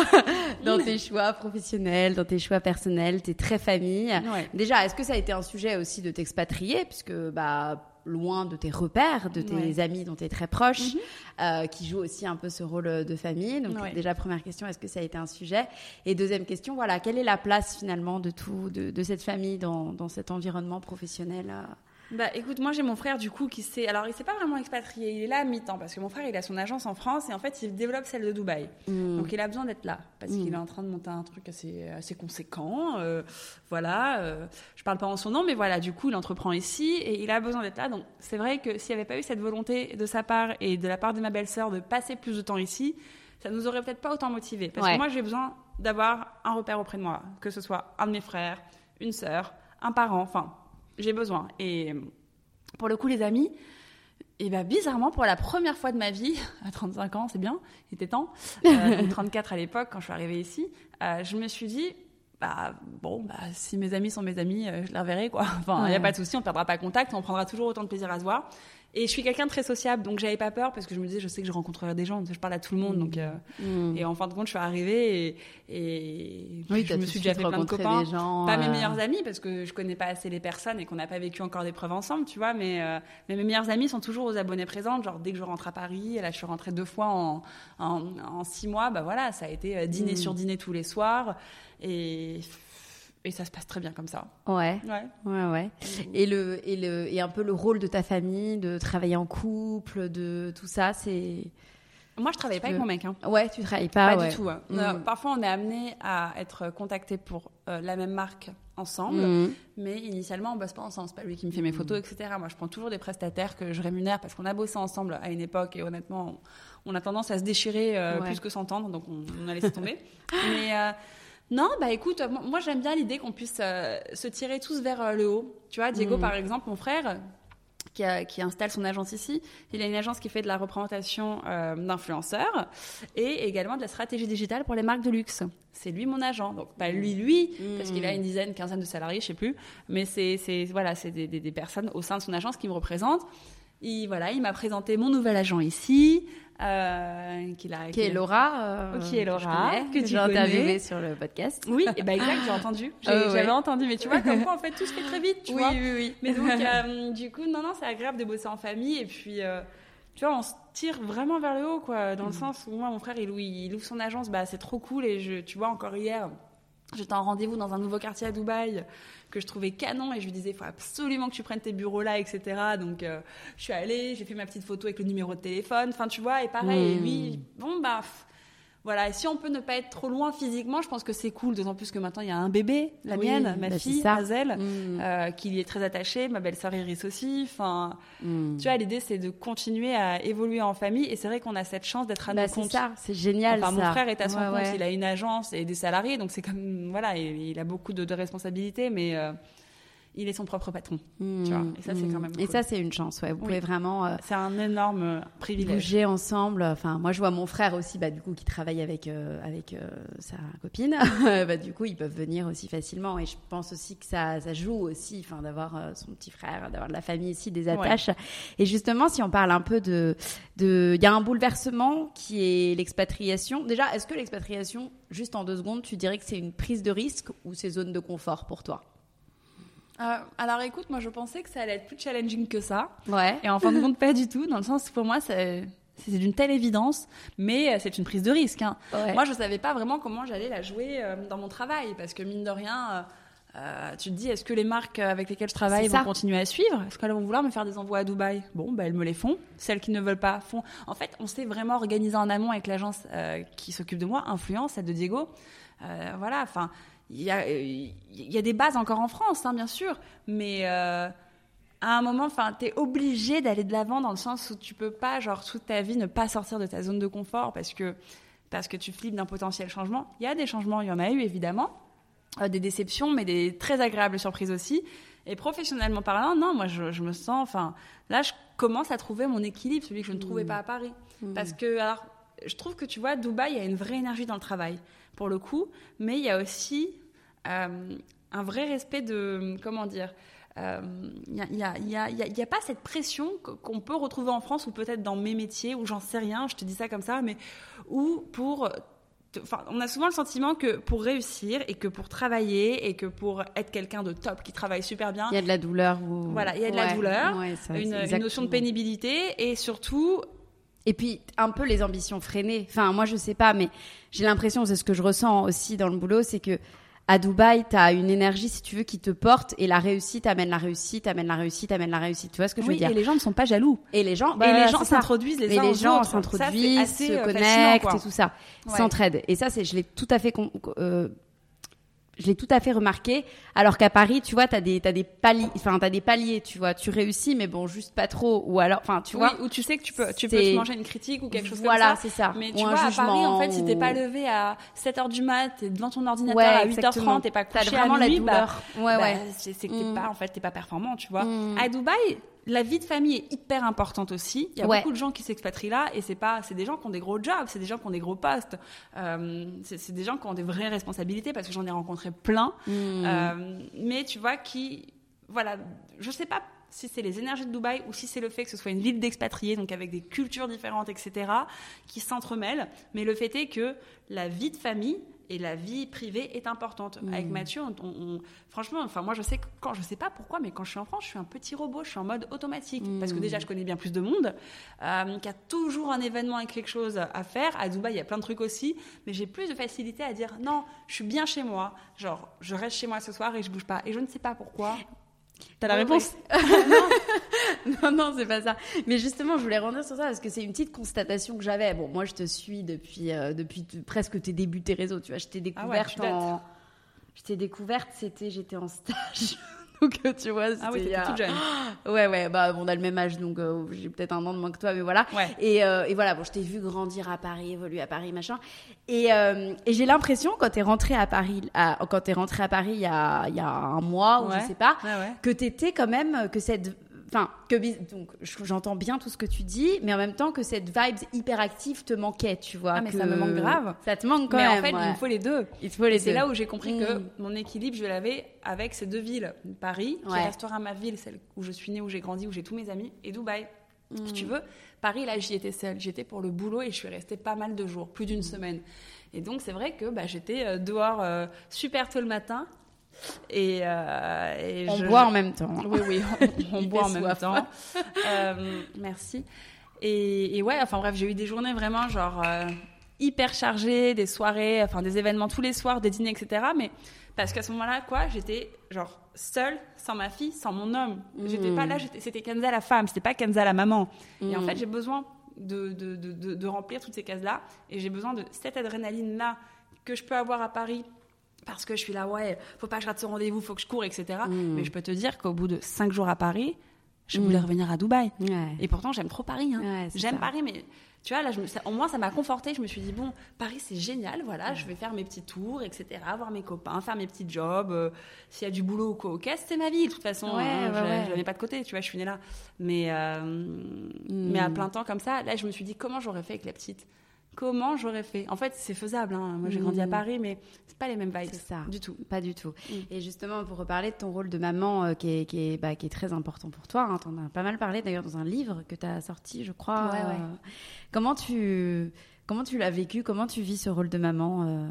Dans tes choix professionnels, dans tes choix personnels, t'es très famille. Déjà, est-ce que ça a été un sujet aussi de t'expatrier, puisque bah loin de tes repères, de tes amis dont tu es très proche, mhm. euh, qui jouent aussi un peu ce rôle de famille. Donc déjà, première question, est-ce que ça a été un sujet? Et deuxième question, voilà, quelle est la place finalement de tout, de, cette famille dans, dans, cet environnement professionnel euh? Bah écoute, moi j'ai mon frère du coup qui s'est. Alors il s'est pas vraiment expatrié, il est là à mi-temps parce que mon frère il a son agence en France et en fait il développe celle de Dubaï. Hmm. Donc il a besoin d'être là parce qu'il hmm. est en train de monter un truc assez, assez conséquent. Euh, voilà, euh, je parle pas en son nom, mais voilà, du coup il entreprend ici et il a besoin d'être là. Donc c'est vrai que s'il n'y avait pas eu cette volonté de sa part et de la part de ma belle-sœur de passer plus de temps ici, ça nous aurait peut-être pas autant motivé. Parce que moi j'ai besoin d'avoir un repère auprès de moi, que ce soit un de mes frères, une sœur, un parent, enfin j'ai besoin. Et pour le coup, les amis, et bah, bizarrement, pour la première fois de ma vie, à 35 ans, c'est bien, il était temps, euh, 34 à l'époque, quand je suis arrivée ici, euh, je me suis dit, bah, bon, bah, si mes amis sont mes amis, euh, je les reverrai, quoi. Enfin, il n'y a pas de souci, on ne perdra pas contact, on prendra toujours autant de plaisir à se voir. Et je suis quelqu'un de très sociable, donc j'avais pas peur parce que je me disais, je sais que je rencontrerai des gens, je parle à tout le monde. Donc, euh, mm. Et en fin de compte, je suis arrivée et, et je me suis déjà fait plein de copains. pas mes euh. meilleurs amis parce que je connais pas assez les personnes et qu'on n'a pas vécu encore des preuves ensemble, tu vois. Mais, euh, mais, mes meilleurs amis sont toujours aux abonnés présents. Genre, dès que je rentre à Paris, là, je suis rentrée deux fois en, en, six mois, bah voilà, ça a été dîner mm. sur dîner tous les soirs. Et et ça se passe très bien comme ça. Ouais. Ouais. Ouais, ouais. Et, le, et, le, et un peu le rôle de ta famille, de travailler en couple, de tout ça, c'est. Moi, je travaille pas avec mon mec. Hein. Ouais, tu travailles pas. Pas du tout. Hein. Mm. parfois, on est amené à être contacté pour euh, la même marque ensemble, mm. mais initialement, on bosse pas ensemble. C'est pas lui qui me fait mes photos, etc. Moi, je prends toujours des prestataires que je rémunère parce qu'on a bossé ensemble à une époque et honnêtement, on, a tendance à se déchirer euh, plus que s'entendre, donc on, on, a laissé tomber. mais euh, non, bah écoute, moi j'aime bien l'idée qu'on puisse euh, se tirer tous vers euh, le haut. Tu vois, Diego, mm. par exemple, mon frère, qui, installe son agence ici. Il a une agence qui fait de la représentation euh, d'influenceurs et également de la stratégie digitale pour les marques de luxe. C'est lui mon agent. Donc pas lui lui parce qu'il a mm. une dizaine, quinzaine de salariés, je sais plus. Mais c'est voilà, c'est des, des, personnes au sein de son agence qui me représentent. Il, voilà, il m'a présenté mon nouvel agent ici, euh, qui, est Laura, euh, qui est Laura, que, tu j'ai interviewé sur le podcast. Oui, et bah exact, j'ai entendu, j'avais entendu, mais tu vois comme quoi en fait tout se fait très vite, tu oui, vois. Oui, oui, Mais donc euh, du coup, non, non, c'est agréable de bosser en famille et puis. Euh, tu vois, on se tire vraiment vers le haut, quoi, dans le mm. sens où moi, mon frère, il, il ouvre son agence, bah, c'est trop cool. Et je, tu vois, encore hier, J'étais en rendez-vous dans un nouveau quartier à Dubaï que je trouvais canon et je lui disais il faut absolument que tu prennes tes bureaux là, etc. Donc euh, je suis allée, j'ai fait ma petite photo avec le numéro de téléphone. Enfin, tu vois, et pareil, lui, mmh. bon, bah, voilà, et si on peut ne pas être trop loin physiquement, je pense que c'est cool, d'autant plus que maintenant il y a un bébé, la mienne, ma bah, fille, Hazel, mm. euh, qui y est très attachée, ma belle-sœur Iris aussi. Enfin, mm. tu vois, l'idée c'est de continuer à évoluer en famille, et c'est vrai qu'on a cette chance d'être à bah, C'est ça, c'est génial. Enfin, mon frère est à son compte, il a une agence et des salariés, donc c'est comme voilà, il, a beaucoup de, responsabilités, mais euh, il est son propre patron. tu vois. Et ça, c'est quand même. Et ça, c'est une chance. Ouais. Vous pouvez vraiment. Euh, c'est un énorme euh, privilège. Bouger ensemble. Enfin, moi, je vois mon frère aussi, bah, du coup, qui travaille avec euh, avec sa copine. bah, du coup, ils peuvent venir aussi facilement. Et je pense aussi que ça, ça joue aussi, enfin, d'avoir son petit frère, d'avoir de la famille ici, des attaches. Et justement, si on parle un peu de, de, il y a un bouleversement qui est l'expatriation. Déjà, est-ce que l'expatriation, juste en deux secondes, tu dirais que c'est une prise de risque ou c'est zone de confort pour toi? Euh, alors écoute, moi je pensais que ça allait être plus challenging que ça. Ouais. Et en fin de compte, pas du tout, dans le sens pour moi, c'est d'une telle évidence, mais c'est une prise de risque. Hein. Moi, je savais pas vraiment comment j'allais la jouer euh, dans mon travail, parce que mine de rien, euh, euh, tu te dis, est-ce que les marques avec lesquelles je travaille vont continuer à suivre? Est-ce qu'elles vont vouloir me faire des envois à Dubaï? Bon, bah, elles me les font. Celles qui ne veulent pas font. En fait, on s'est vraiment organisé en amont avec l'agence qui s'occupe de moi, Influence, celle de Diego. voilà, enfin il y a, y a des bases encore en France, hein, bien sûr, mais euh, à un moment, enfin, es obligé d'aller de l'avant dans le sens où tu peux pas, genre, toute ta vie ne pas sortir de ta zone de confort parce que parce que tu flippes d'un potentiel changement. Il y a des changements, il y en a eu évidemment, euh, des déceptions, mais des très agréables surprises aussi. Et professionnellement parlant, non, moi je, me sens, enfin, là je commence à trouver mon équilibre, celui que je ne trouvais mmh. pas à Paris, mmh. parce que alors, je trouve que tu vois, Dubaï, il y a une vraie énergie dans le travail pour le coup, mais il y a aussi euh, un vrai respect de, comment dire, il n'y a, pas cette pression qu'on peut retrouver en France ou peut-être dans mes métiers où j'en sais rien, je te dis ça comme ça, mais où pour Enfin, on a souvent le sentiment que pour réussir et que pour travailler et que pour être quelqu'un de top qui travaille super bien, il y a de la douleur. Voilà, il y a de la douleur, une, une, notion de pénibilité et surtout et puis un peu les ambitions freinées. Enfin, moi je sais pas, mais j'ai l'impression, c'est ce que je ressens aussi dans le boulot, c'est que à Dubaï, tu as une énergie, si tu veux, qui te porte et la réussite amène la réussite, amène la réussite, amène la réussite. Tu vois ce que je veux dire Et les gens ne sont pas jaloux. Et les gens, et les gens s'introduisent les, et les gens s'introduisent, se euh, connectent et tout ça, s'entraident. Et ça, c'est, je l'ai tout à fait euh, je l'ai tout à fait remarqué. Alors qu'à Paris, tu vois, t'as des, t'as des paliers, enfin, t'as des paliers, tu vois, tu réussis, mais bon, juste pas trop. Ou alors, enfin, tu vois. Ou tu sais que tu peux, tu peux te manger une critique ou quelque chose comme ça. Voilà, c'est ça. Mais tu vois, à Paris, en fait, si t'es pas levé à 7 h du mat, t'es devant ton ordinateur à 8h30, t'es pas couché vraiment à nuit, la douleur. Bah, ouais, ouais. Bah, c'est que t'es mm. pas, en fait, t'es pas performant, tu vois. Mm. À Dubaï, la vie de famille est hyper importante aussi. Il y a beaucoup de gens qui s'expatrient là et c'est pas, c'est des gens qui ont des gros jobs, c'est des gens qui ont des gros postes, euh, c'est des gens qui ont des vraies responsabilités parce que j'en ai rencontré plein. Hmm. Euh, mais tu vois qui, voilà, je sais pas si c'est les énergies de Dubaï ou si c'est le fait que ce soit une ville d'expatriés, donc avec des cultures différentes, etc., qui s'entremêlent. Mais le fait est que la vie de famille, et la vie privée est importante. Avec Mathieu, on, franchement, enfin moi je sais quand je sais pas pourquoi, mais quand je suis en France, je suis un petit robot, je suis en mode automatique parce que déjà je connais bien plus de monde, euh, qu'il y a toujours un événement avec quelque chose à faire. À Dubaï, il y a plein de trucs aussi, mais j'ai plus de facilité à dire non, je suis bien chez moi, genre je reste chez moi ce soir et je bouge pas. Et je ne sais pas pourquoi. T'as la réponse non. non, c'est pas ça. Mais justement, je voulais revenir sur ça parce que c'est une petite constatation que j'avais. Bon, moi, je te suis depuis, euh, depuis presque tes débuts tes réseaux. Tu vois, je t'ai ah découverte en. Je t'ai découverte, c'était, j'étais en stage. donc euh, tu vois ah oui toute jeune. Ouais ouais bah on a le même âge donc euh, j'ai peut-être un an de moins que toi mais voilà. Et, euh, et, voilà bon je t'ai vu grandir à Paris évoluer à Paris machin. Et, et j'ai l'impression quand t'es rentré à Paris quand t'es rentré à Paris il y a, il y a un mois ou je sais pas que t'étais quand même que cette Enfin, que donc j'entends bien tout ce que tu dis, mais en même temps que cette vibe hyper active te manquait, tu vois. Ah, mais ça me manque grave. Ça te manque quand mais même. Mais en fait, il me faut les deux. Il faut les C'est là où j'ai compris que mm. mon équilibre, je l'avais avec ces deux villes. Paris, qui restera ma ville, celle où je suis née, où j'ai grandi, où j'ai tous mes amis, et Dubaï. Si tu mm. veux, Paris, là, j'y étais seule. J'étais pour le boulot et je suis restée pas mal de jours, plus d'une semaine. Et donc, c'est vrai que bah, j'étais euh, dehors euh, super tôt le matin, et, euh, on boit en même temps. Oui, oui, on, boit en même temps. Euh, merci. Et, ouais, enfin bref, j'ai eu des journées vraiment genre euh, hyper chargées, des soirées, enfin des événements tous les soirs, des dîners, etc. Mais parce qu'à ce moment-là, quoi, j'étais genre seule, sans ma fille, sans mon homme. J'étais pas là, c'était Kenza la femme, c'était pas Kenza la maman. Et en fait, j'ai besoin de, de, de, de remplir toutes ces cases-là. Et j'ai besoin de cette adrénaline-là que je peux avoir à Paris parce que je suis là, ouais, faut pas que je rate ce rendez-vous, faut que je cours, etc. Mm. Mais je peux te dire qu'au bout de cinq jours à Paris, je voulais mm. revenir à Dubaï. Et pourtant, j'aime trop Paris. Hein. j'aime Paris, mais tu vois, là, je me, au moins, ça m'a conforté. Je me suis dit, bon, Paris, c'est génial, voilà, je vais faire mes petits tours, etc., voir mes copains, faire mes petits jobs. Euh, s'il y a du boulot ou quoi, ok, c'est ma vie, de toute façon. Hein, je n'avais pas de côté, tu vois, je suis née là. Mais, euh, mais à mm. plein temps comme ça, là, je me suis dit, comment j'aurais fait avec la petite comment j'aurais fait En fait, c'est faisable. Hein. Moi, j'ai grandi à mm. Paris, mais c'est pas les mêmes vibes. C'est ça. Du tout. Pas du tout. Mm. Et justement, pour reparler de ton rôle de maman, euh, qui, est, qui, est, bah, qui, est, très important pour toi, hein, tu en as pas mal parlé d'ailleurs dans un livre que tu as sorti, je crois. Ouais, ouais. comment tu, comment tu l'as vécu? Comment tu vis ce rôle de maman euh?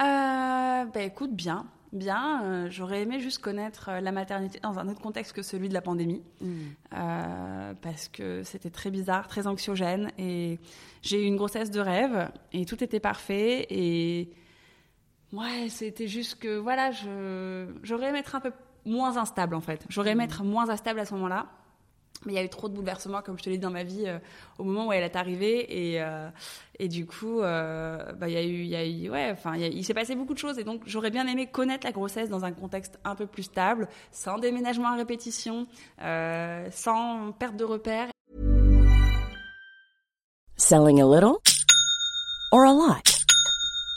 Euh, bah, écoute, bien bien. Euh, j'aurais aimé juste connaître la maternité dans un autre contexte que celui de la pandémie, mm. parce que c'était très bizarre, très anxiogène. Et j'ai eu une grossesse de rêve, et tout était parfait. Et ouais, c'était juste que voilà, j'aurais aimé être un peu moins instable en fait. J'aurais aimé mm. être moins instable à ce moment-là. Mais il y a eu trop de bouleversements, comme je te l'ai dit, dans ma vie euh, au moment où elle est arrivée. Et, euh, et du coup, euh, bah, il y a eu, il y a eu, ouais, enfin, il, s'est passé beaucoup de choses. Et donc, j'aurais bien aimé connaître la grossesse dans un contexte un peu plus stable, sans déménagement à répétition, sans perte de repères. Selling a little or a lot?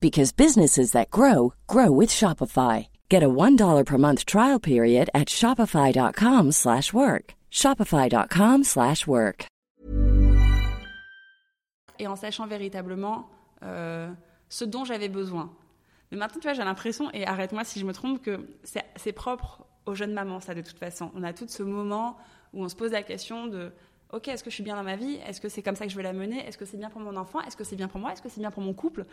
because businesses that grow grow with Shopify. Get a $1 per month trial period at shopify.com/work. shopify.com/work. Et en sachant véritablement euh, ce dont j'avais besoin. Mais maintenant, tu vois, j'ai l'impression, et arrête-moi si je me trompe, que c'est propre aux jeunes mamans, ça, de toute façon. On a tout ce moment où on se pose la question de ok, est-ce que je suis bien dans ma vie? Est-ce que c'est comme ça que je vais la mener? Est-ce que c'est bien pour mon enfant? Est-ce que c'est bien pour moi? Est-ce que c'est bien pour mon couple?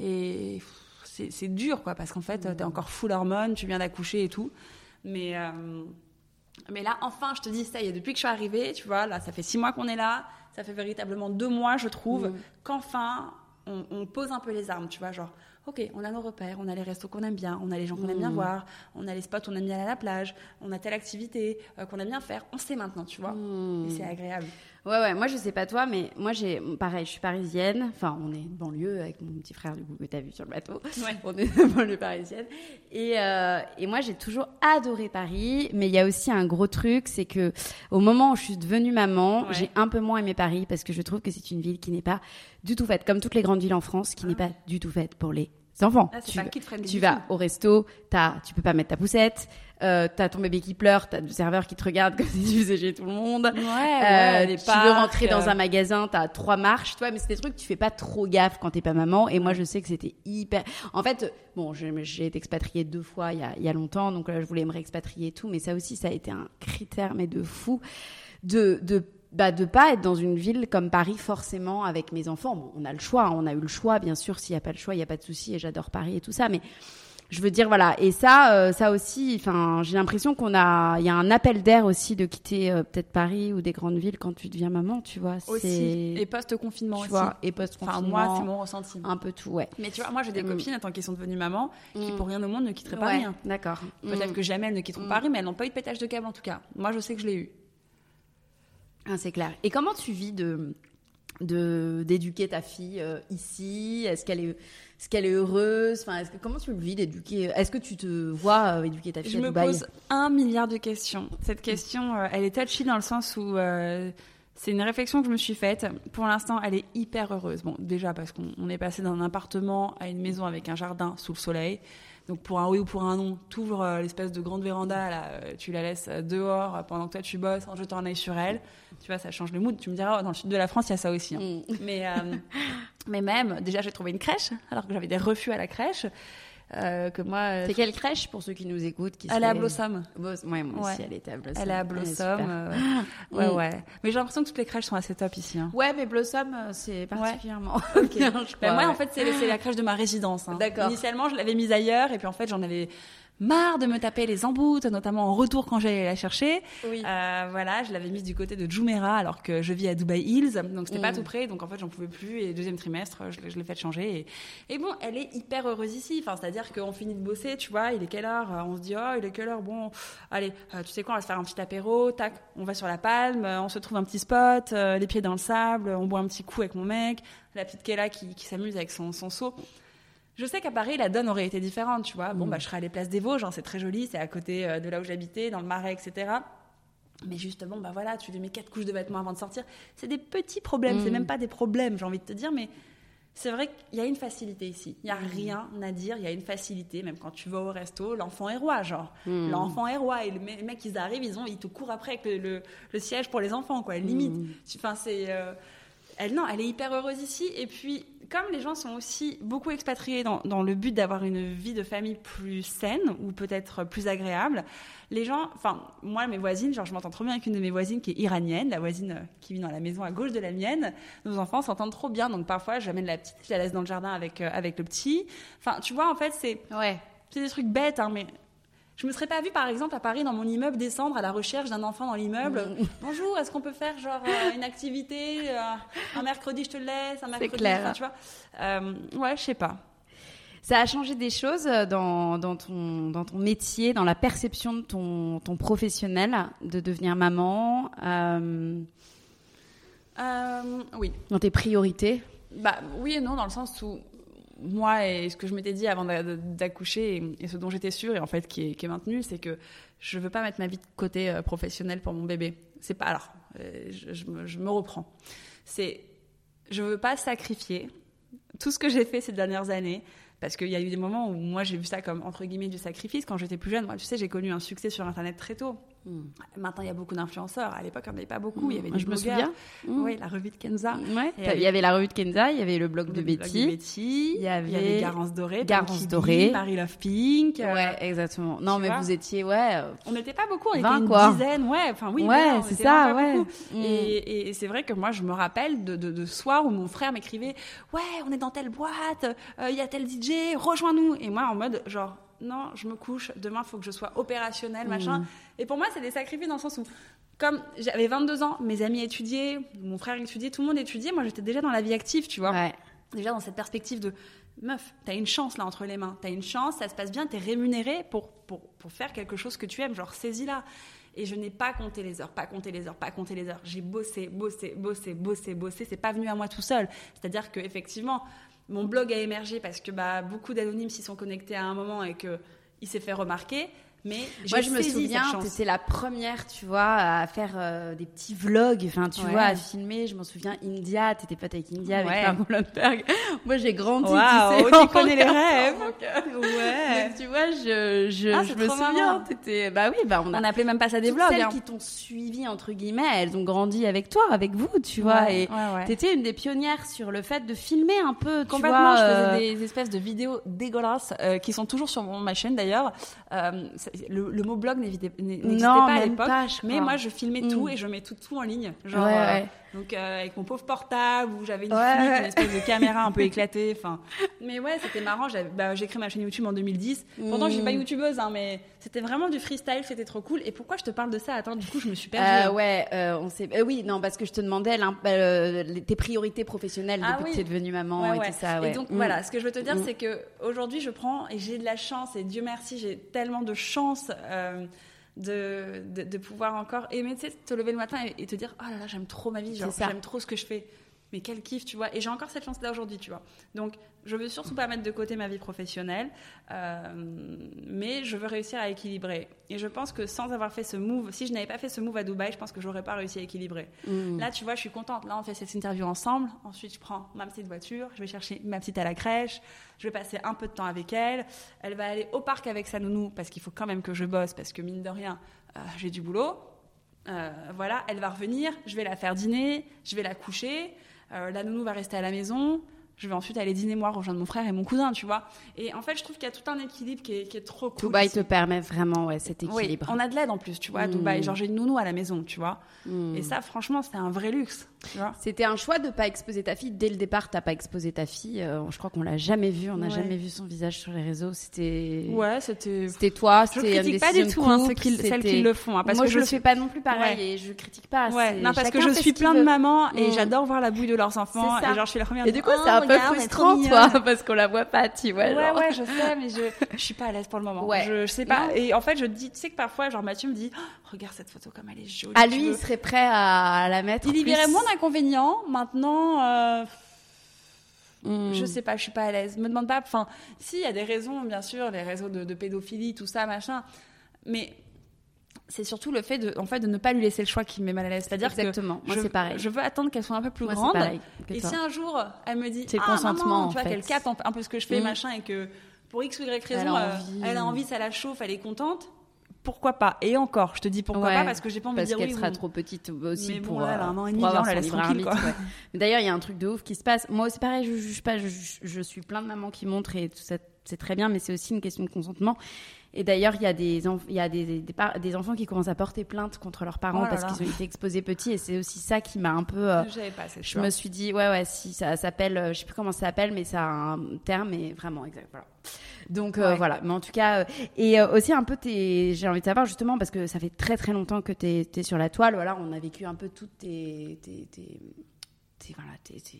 Et c'est dur, quoi, parce qu'en fait, tu es encore full hormones, tu viens d'accoucher et tout. Mais, euh, mais là, enfin, je te dis, ça y est, depuis que je suis arrivée, tu vois, là, ça fait six mois qu'on est là, ça fait véritablement deux mois, je trouve, mm. qu'enfin, on, on, pose un peu les armes, tu vois, genre, ok, on a nos repères, on a les restos qu'on aime bien, on a les gens qu'on aime bien mmh. voir, on a les spots qu'on aime bien aller à la plage, on a telle activité euh, qu'on aime bien faire. On sait maintenant, tu vois. Mmh. Et c'est agréable. Ouais, ouais, moi je sais pas toi, mais moi j'ai, pareil, je suis parisienne, enfin on est banlieue avec mon petit frère du coup que t'as vu sur le bateau, ouais. on est banlieue parisienne, et, euh, et moi j'ai toujours adoré Paris, mais il y a aussi un gros truc, c'est que au moment où je suis devenue maman, j'ai un peu moins aimé Paris parce que je trouve que c'est une ville qui n'est pas du tout faite, comme toutes les grandes villes en France, qui n'est ah. pas du tout faite pour les enfants. Ah, tu, vas au resto, as, tu peux pas mettre ta poussette, euh, t'as ton bébé qui pleure, t'as le serveur qui te regarde comme si tu faisais chez tout le monde. Ouais, euh, tu veux rentrer dans un magasin, t'as trois marches, toi, mais c'est des trucs que tu fais pas trop gaffe quand t'es pas maman. Et moi, je sais que c'était hyper. En fait, bon, j'ai été expatriée deux fois il y a, il y a longtemps, donc là, je voulais me réexpatrier et tout, mais ça aussi, ça a été un critère, mais de fou, de de bah, de pas être dans une ville comme Paris forcément avec mes enfants. on a le choix, hein. on a eu le choix, bien sûr. S'il n'y a pas le choix, il n'y a pas de souci. Et j'adore Paris et tout ça, mais je veux dire voilà. Et ça, euh, ça aussi. Enfin, j'ai l'impression qu'on a, il y a un appel d'air aussi de quitter euh, peut-être Paris ou des grandes villes quand tu deviens maman, tu vois. Aussi. Et post confinement aussi. Vois, et post confinement. Enfin moi, c'est mon ressenti. Un peu tout, ouais. Mais tu vois, moi j'ai des mm. copines tant qu'elles sont devenues maman qui mm. pour rien au monde ne quitteraient pas Paris. D'accord. Peut-être mm. que jamais elles ne quitteront Paris, mais elles n'ont pas eu de pétage de câble en tout cas. Moi, je sais que je l'ai eu. Ah, c'est clair. Et comment tu vis de d'éduquer ta fille euh, ici? Est-ce qu'elle est, est, qu'elle est heureuse? Enfin, que, Comment tu le vis d'éduquer? Est-ce que tu te vois euh, éduquer ta fille Je me pose un milliard de questions. Cette question, euh, elle est touchy dans le sens où c'est une réflexion que je me suis faite. Pour l'instant, elle est hyper heureuse. Bon, déjà parce qu'on est passé d'un appartement à une maison avec un jardin sous le soleil. Donc pour un oui ou pour un non, tu ouvres l'espèce de grande véranda, là, tu la laisses dehors pendant que toi tu bosses en jetant un œil sur elle. Tu vois, ça change le mood. Tu me diras, oh, dans le sud de la France, il y a ça aussi. Hein. Mm. Mais, euh, mais même, déjà, j'ai trouvé une crèche, alors que j'avais des refus à la crèche. Euh, que moi. Euh, c'est quelle crèche pour ceux qui nous écoutent qui Elle est à Blossom. Ouais, moi aussi, elle était à Blossom. Elle est à Blossom. ouais, mm. ouais. Mais j'ai l'impression que toutes les crèches sont assez top ici. Hein. Ouais, mais Blossom, c'est particulièrement. Bien, ben, moi, en fait, c'est la crèche de ma résidence. Hein. D'accord. Initialement, je l'avais mise ailleurs, et puis en fait, j'en avais marre de me taper les emboutes, notamment en retour quand j'allais la chercher. Oui. Euh, voilà, je l'avais mise du côté de Jumeirah alors que je vis à Dubai Hills, donc c'était pas mm. tout près, donc en fait j'en pouvais plus. Et deuxième trimestre, je, l'ai fait changer. Et, bon, elle est hyper heureuse ici. Enfin, c'est-à-dire qu'on finit de bosser, tu vois, il est quelle heure? On se dit oh il est quelle heure? Bon, allez, euh, tu sais quoi On va se faire un petit apéro. Tac, on va sur la palme, on se trouve un petit spot, euh, les pieds dans le sable, on boit un petit coup avec mon mec, la petite Kella qui, qui s'amuse avec son, son seau. Je sais qu'à Paris, la donne aurait été différente, tu vois. Bon, mm. bah, je serais allée Place des Vosges, c'est très joli, c'est à côté euh, de là où j'habitais, dans le Marais, etc. Mais justement, bah voilà, tu lui mets quatre couches de vêtements avant de sortir. C'est des petits problèmes, c'est mm. même pas des problèmes, j'ai envie de te dire, mais c'est vrai qu'il y a une facilité ici. Il n'y a mm. rien à dire, il y a une facilité. Même quand tu vas au resto, l'enfant est roi, genre. L'enfant est roi. Et les mecs, ils arrivent, ils, ont, ils te courent après avec le, siège pour les enfants, quoi. Limite. Enfin, c'est. Euh, elle, non, elle est hyper heureuse ici. Et puis, comme les gens sont aussi beaucoup expatriés dans, dans le but d'avoir une vie de famille plus saine ou peut-être plus agréable, les gens, enfin, moi, mes voisines, genre, je m'entends trop bien avec une de mes voisines qui est iranienne, la voisine euh, qui vit dans la maison à gauche de la mienne. Nos enfants s'entendent trop bien, donc parfois, j'amène la petite, je la laisse dans le jardin avec, euh, avec le petit. Enfin, tu vois, en fait, c'est. Ouais. C'est des trucs bêtes, hein, mais je me serais pas vue, par exemple, à Paris, dans mon immeuble, descendre à la recherche d'un enfant dans l'immeuble. Mm. Bonjour, est-ce qu'on peut faire genre euh, une activité Un mercredi, je te laisse, un mercredi, clair. tu vois Ouais, je sais pas. Ça a changé des choses euh, dans, dans, ton, dans ton métier, dans la perception de ton, ton professionnel, de devenir maman euh... Euh, Oui. Dans tes priorités? Bah, Oui et non, dans le sens où moi et ce que je m'étais dit avant d'accoucher et, ce dont j'étais sûre et en fait qui est, qui maintenu, c'est que je veux pas mettre ma vie de côté euh, professionnel pour mon bébé. C'est pas alors, me, je me reprends. C'est je veux pas sacrifier tout ce que j'ai fait ces dernières années parce qu'il y a eu des moments où moi j'ai vu ça comme entre guillemets du sacrifice quand j'étais plus jeune. Moi, tu sais, j'ai connu un succès sur Internet très tôt. Hmm. Maintenant, il y a beaucoup d'influenceurs. À l'époque, il n'y en avait pas beaucoup. Il y avait des Je me souviens. Hmm. Oui, la revue de Kenza. il y avait la revue de Kenza, il y avait le blog de Betty. Il y avait, Garance Dorée, Garance Dorée, Marie Love Pink. Ouais, exactement. Non, mais vous étiez, ouais. Euh, on n'était pas beaucoup, on était une dizaine, ouais. Enfin, oui, ouais, c'est ça, ouais. Et, c'est vrai que moi, je me rappelle de, de, soirs où mon frère m'écrivait Ouais, on est dans telle boîte, euh, il y a tel DJ, rejoins-nous. Et moi, en mode, genre, non, je me couche, demain, il faut que je sois opérationnelle, mmh. machin. Et pour moi, c'est des sacrifices dans le sens où, comme j'avais 22 ans, mes amis étudiaient, mon frère étudiait, tout le monde étudiait, moi j'étais déjà dans la vie active, tu vois. Déjà dans cette perspective de meuf, t'as une chance là entre les mains, t'as une chance, ça se passe bien, t'es rémunéré pour, pour, pour, faire quelque chose que tu aimes, genre saisis-la. Et je n'ai pas compté les heures, pas compté les heures, pas compté les heures. J'ai bossé, bossé, bossé, bossé, bossé. C'est pas venu à moi tout seul. C'est-à-dire que effectivement, mon blog a émergé parce que bah, beaucoup d'anonymes s'y sont connectés à un moment et qu'il s'est fait remarquer. Mais moi, je me souviens, c'était la première, tu vois, à faire euh, des petits vlogs, enfin, tu vois, à filmer. Je m'en souviens, India, t'étais pote avec India, avec ouais. Moi, j'ai grandi, wow, tu sais. tu connais les rêves. ouais. tu vois, je, je, ah, je me souviens, t'étais, bah oui, bah on, a... on appelait même pas ça des vlogs. Celles hein. qui t'ont suivi, entre guillemets, elles ont grandi avec toi, avec vous, tu vois. et t'étais une des pionnières sur le fait de filmer un peu, tu Complètement, vois. je faisais euh, des espèces de vidéos dégueulasses, euh, qui sont toujours sur ma chaîne d'ailleurs. Le, mot blog n'existait pas à l'époque, mais moi je filmais tout mm. et je mets tout, tout en ligne. Genre, euh, donc euh, avec mon pauvre portable où j'avais une, une, espèce de caméra un peu éclatée. Enfin, mais ouais, c'était marrant. Bah, j'ai créé ma chaîne YouTube en 2010. Pourtant, je suis pas mm. youtubeuse, hein, mais c'était vraiment du freestyle, c'était trop cool. Et pourquoi je te parle de ça? Attends, du coup, je me suis perdue. Euh, ouais, on sait. oui, non, parce que je te demandais tes priorités professionnelles ah depuis que tu es devenue maman et tout ça. Et donc mm. voilà, ce que je veux te dire, c'est que aujourd'hui, je prends et j'ai de la chance et Dieu merci, j'ai tellement de chance. De, de, pouvoir encore aimer, tu sais, te lever le matin et, te dire, oh là là, j'aime trop ma vie, j'aime trop ce que je fais mais quel kiff, tu vois. Et j'ai encore cette chance-là aujourd'hui, tu vois. Donc, je veux surtout pas mettre de côté ma vie professionnelle, euh, mais je veux réussir à équilibrer. Et je pense que sans avoir fait ce move, si je n'avais pas fait ce move à Dubaï, je pense que j'aurais pas réussi à équilibrer. Mm. Là, tu vois, je suis contente. Là, on fait cette interview ensemble. Ensuite, je prends ma petite voiture, je vais chercher ma petite à la crèche, je vais passer un peu de temps avec elle. Elle va aller au parc avec sa nounou parce qu'il faut quand même que je bosse parce que mine de rien, euh, j'ai du boulot. Euh, voilà, elle va revenir, je vais la faire dîner, je vais la coucher. Euh, la nounou va rester à la maison je vais ensuite aller dîner moi rejoindre mon frère et mon cousin tu vois. Et en fait je trouve qu'il y a tout un équilibre qui est, trop cool Dubaï te permet vraiment ouais cet équilibre. on a de l'aide en plus tu vois mmh. Dubaï. Genre j'ai une nounou à la maison tu vois. Mmh. et ça franchement c'est un vrai luxe c'était un choix de pas exposer ta fille. Dès le départ t'as pas exposé ta fille. Euh, je crois qu'on l'a jamais vue. On n'a jamais vu son visage sur les réseaux. C'était ouais c'était c'était toi je critique pas du tout hein, celles qui le font hein, parce moi que je, le fais pas non plus pareil et je critique pas. Non parce que je suis plein de mamans et mmh. j'adore voir la bouille de leurs enfants et genre je suis la première et du coup c'est un peu frustrant toi parce qu'on la voit pas tu vois ouais ouais je sais mais je je suis pas à l'aise pour le moment. Je, sais pas. Et en fait je dis tu sais que parfois genre Mathieu me dit oh, regarde cette photo comme elle est jolie à lui il serait prêt à la mettre il y moins d'inconvénients Maintenant, euh, hmm. je sais pas, je suis pas à l'aise. Me demande pas. Enfin, si, il y a des raisons, bien sûr, les réseaux de, pédophilie, tout ça, machin. Mais c'est surtout le fait de, en fait, de ne pas lui laisser le choix qui me met mal à l'aise. C'est-à-dire Exactement. Moi, c'est pareil. Je veux attendre qu'elle soit un peu plus grande. et si un jour, elle me dit, c'est ah, consentement, tu vois, qu'elle capte un peu ce que je fais, mm. machin, et que pour X ou Y raison, elle a, envie, elle a envie, ça la chauffe, elle est contente. Pourquoi pas Et encore, je te dis pourquoi pas parce que j'ai pas envie de dire qu'elle sera trop petite aussi mais pour, bon, elle a un an et demi, on la laisse tranquille. D'ailleurs, il y a un truc de ouf qui se passe. Moi, c'est pareil, je juge pas. Je, je, suis plein de mamans qui montrent et tout ça, c'est très bien, mais c'est aussi une question de consentement. Et d'ailleurs, il y a, des, il y a des, des, enfants qui commencent à porter plainte contre leurs parents oh parce qu'ils ont été exposés petits. Et c'est aussi ça qui m'a un peu. Euh, pas je me suis dit, ouais, ouais, si ça s'appelle, euh, je sais plus comment ça s'appelle, mais ça a un terme, mais vraiment exact. Voilà. Donc euh, voilà, mais en tout cas, et aussi un peu, j'ai envie de savoir justement, parce que ça fait très très longtemps que tu es, sur la toile, voilà, on a vécu un peu toutes tes, tes, tes voilà,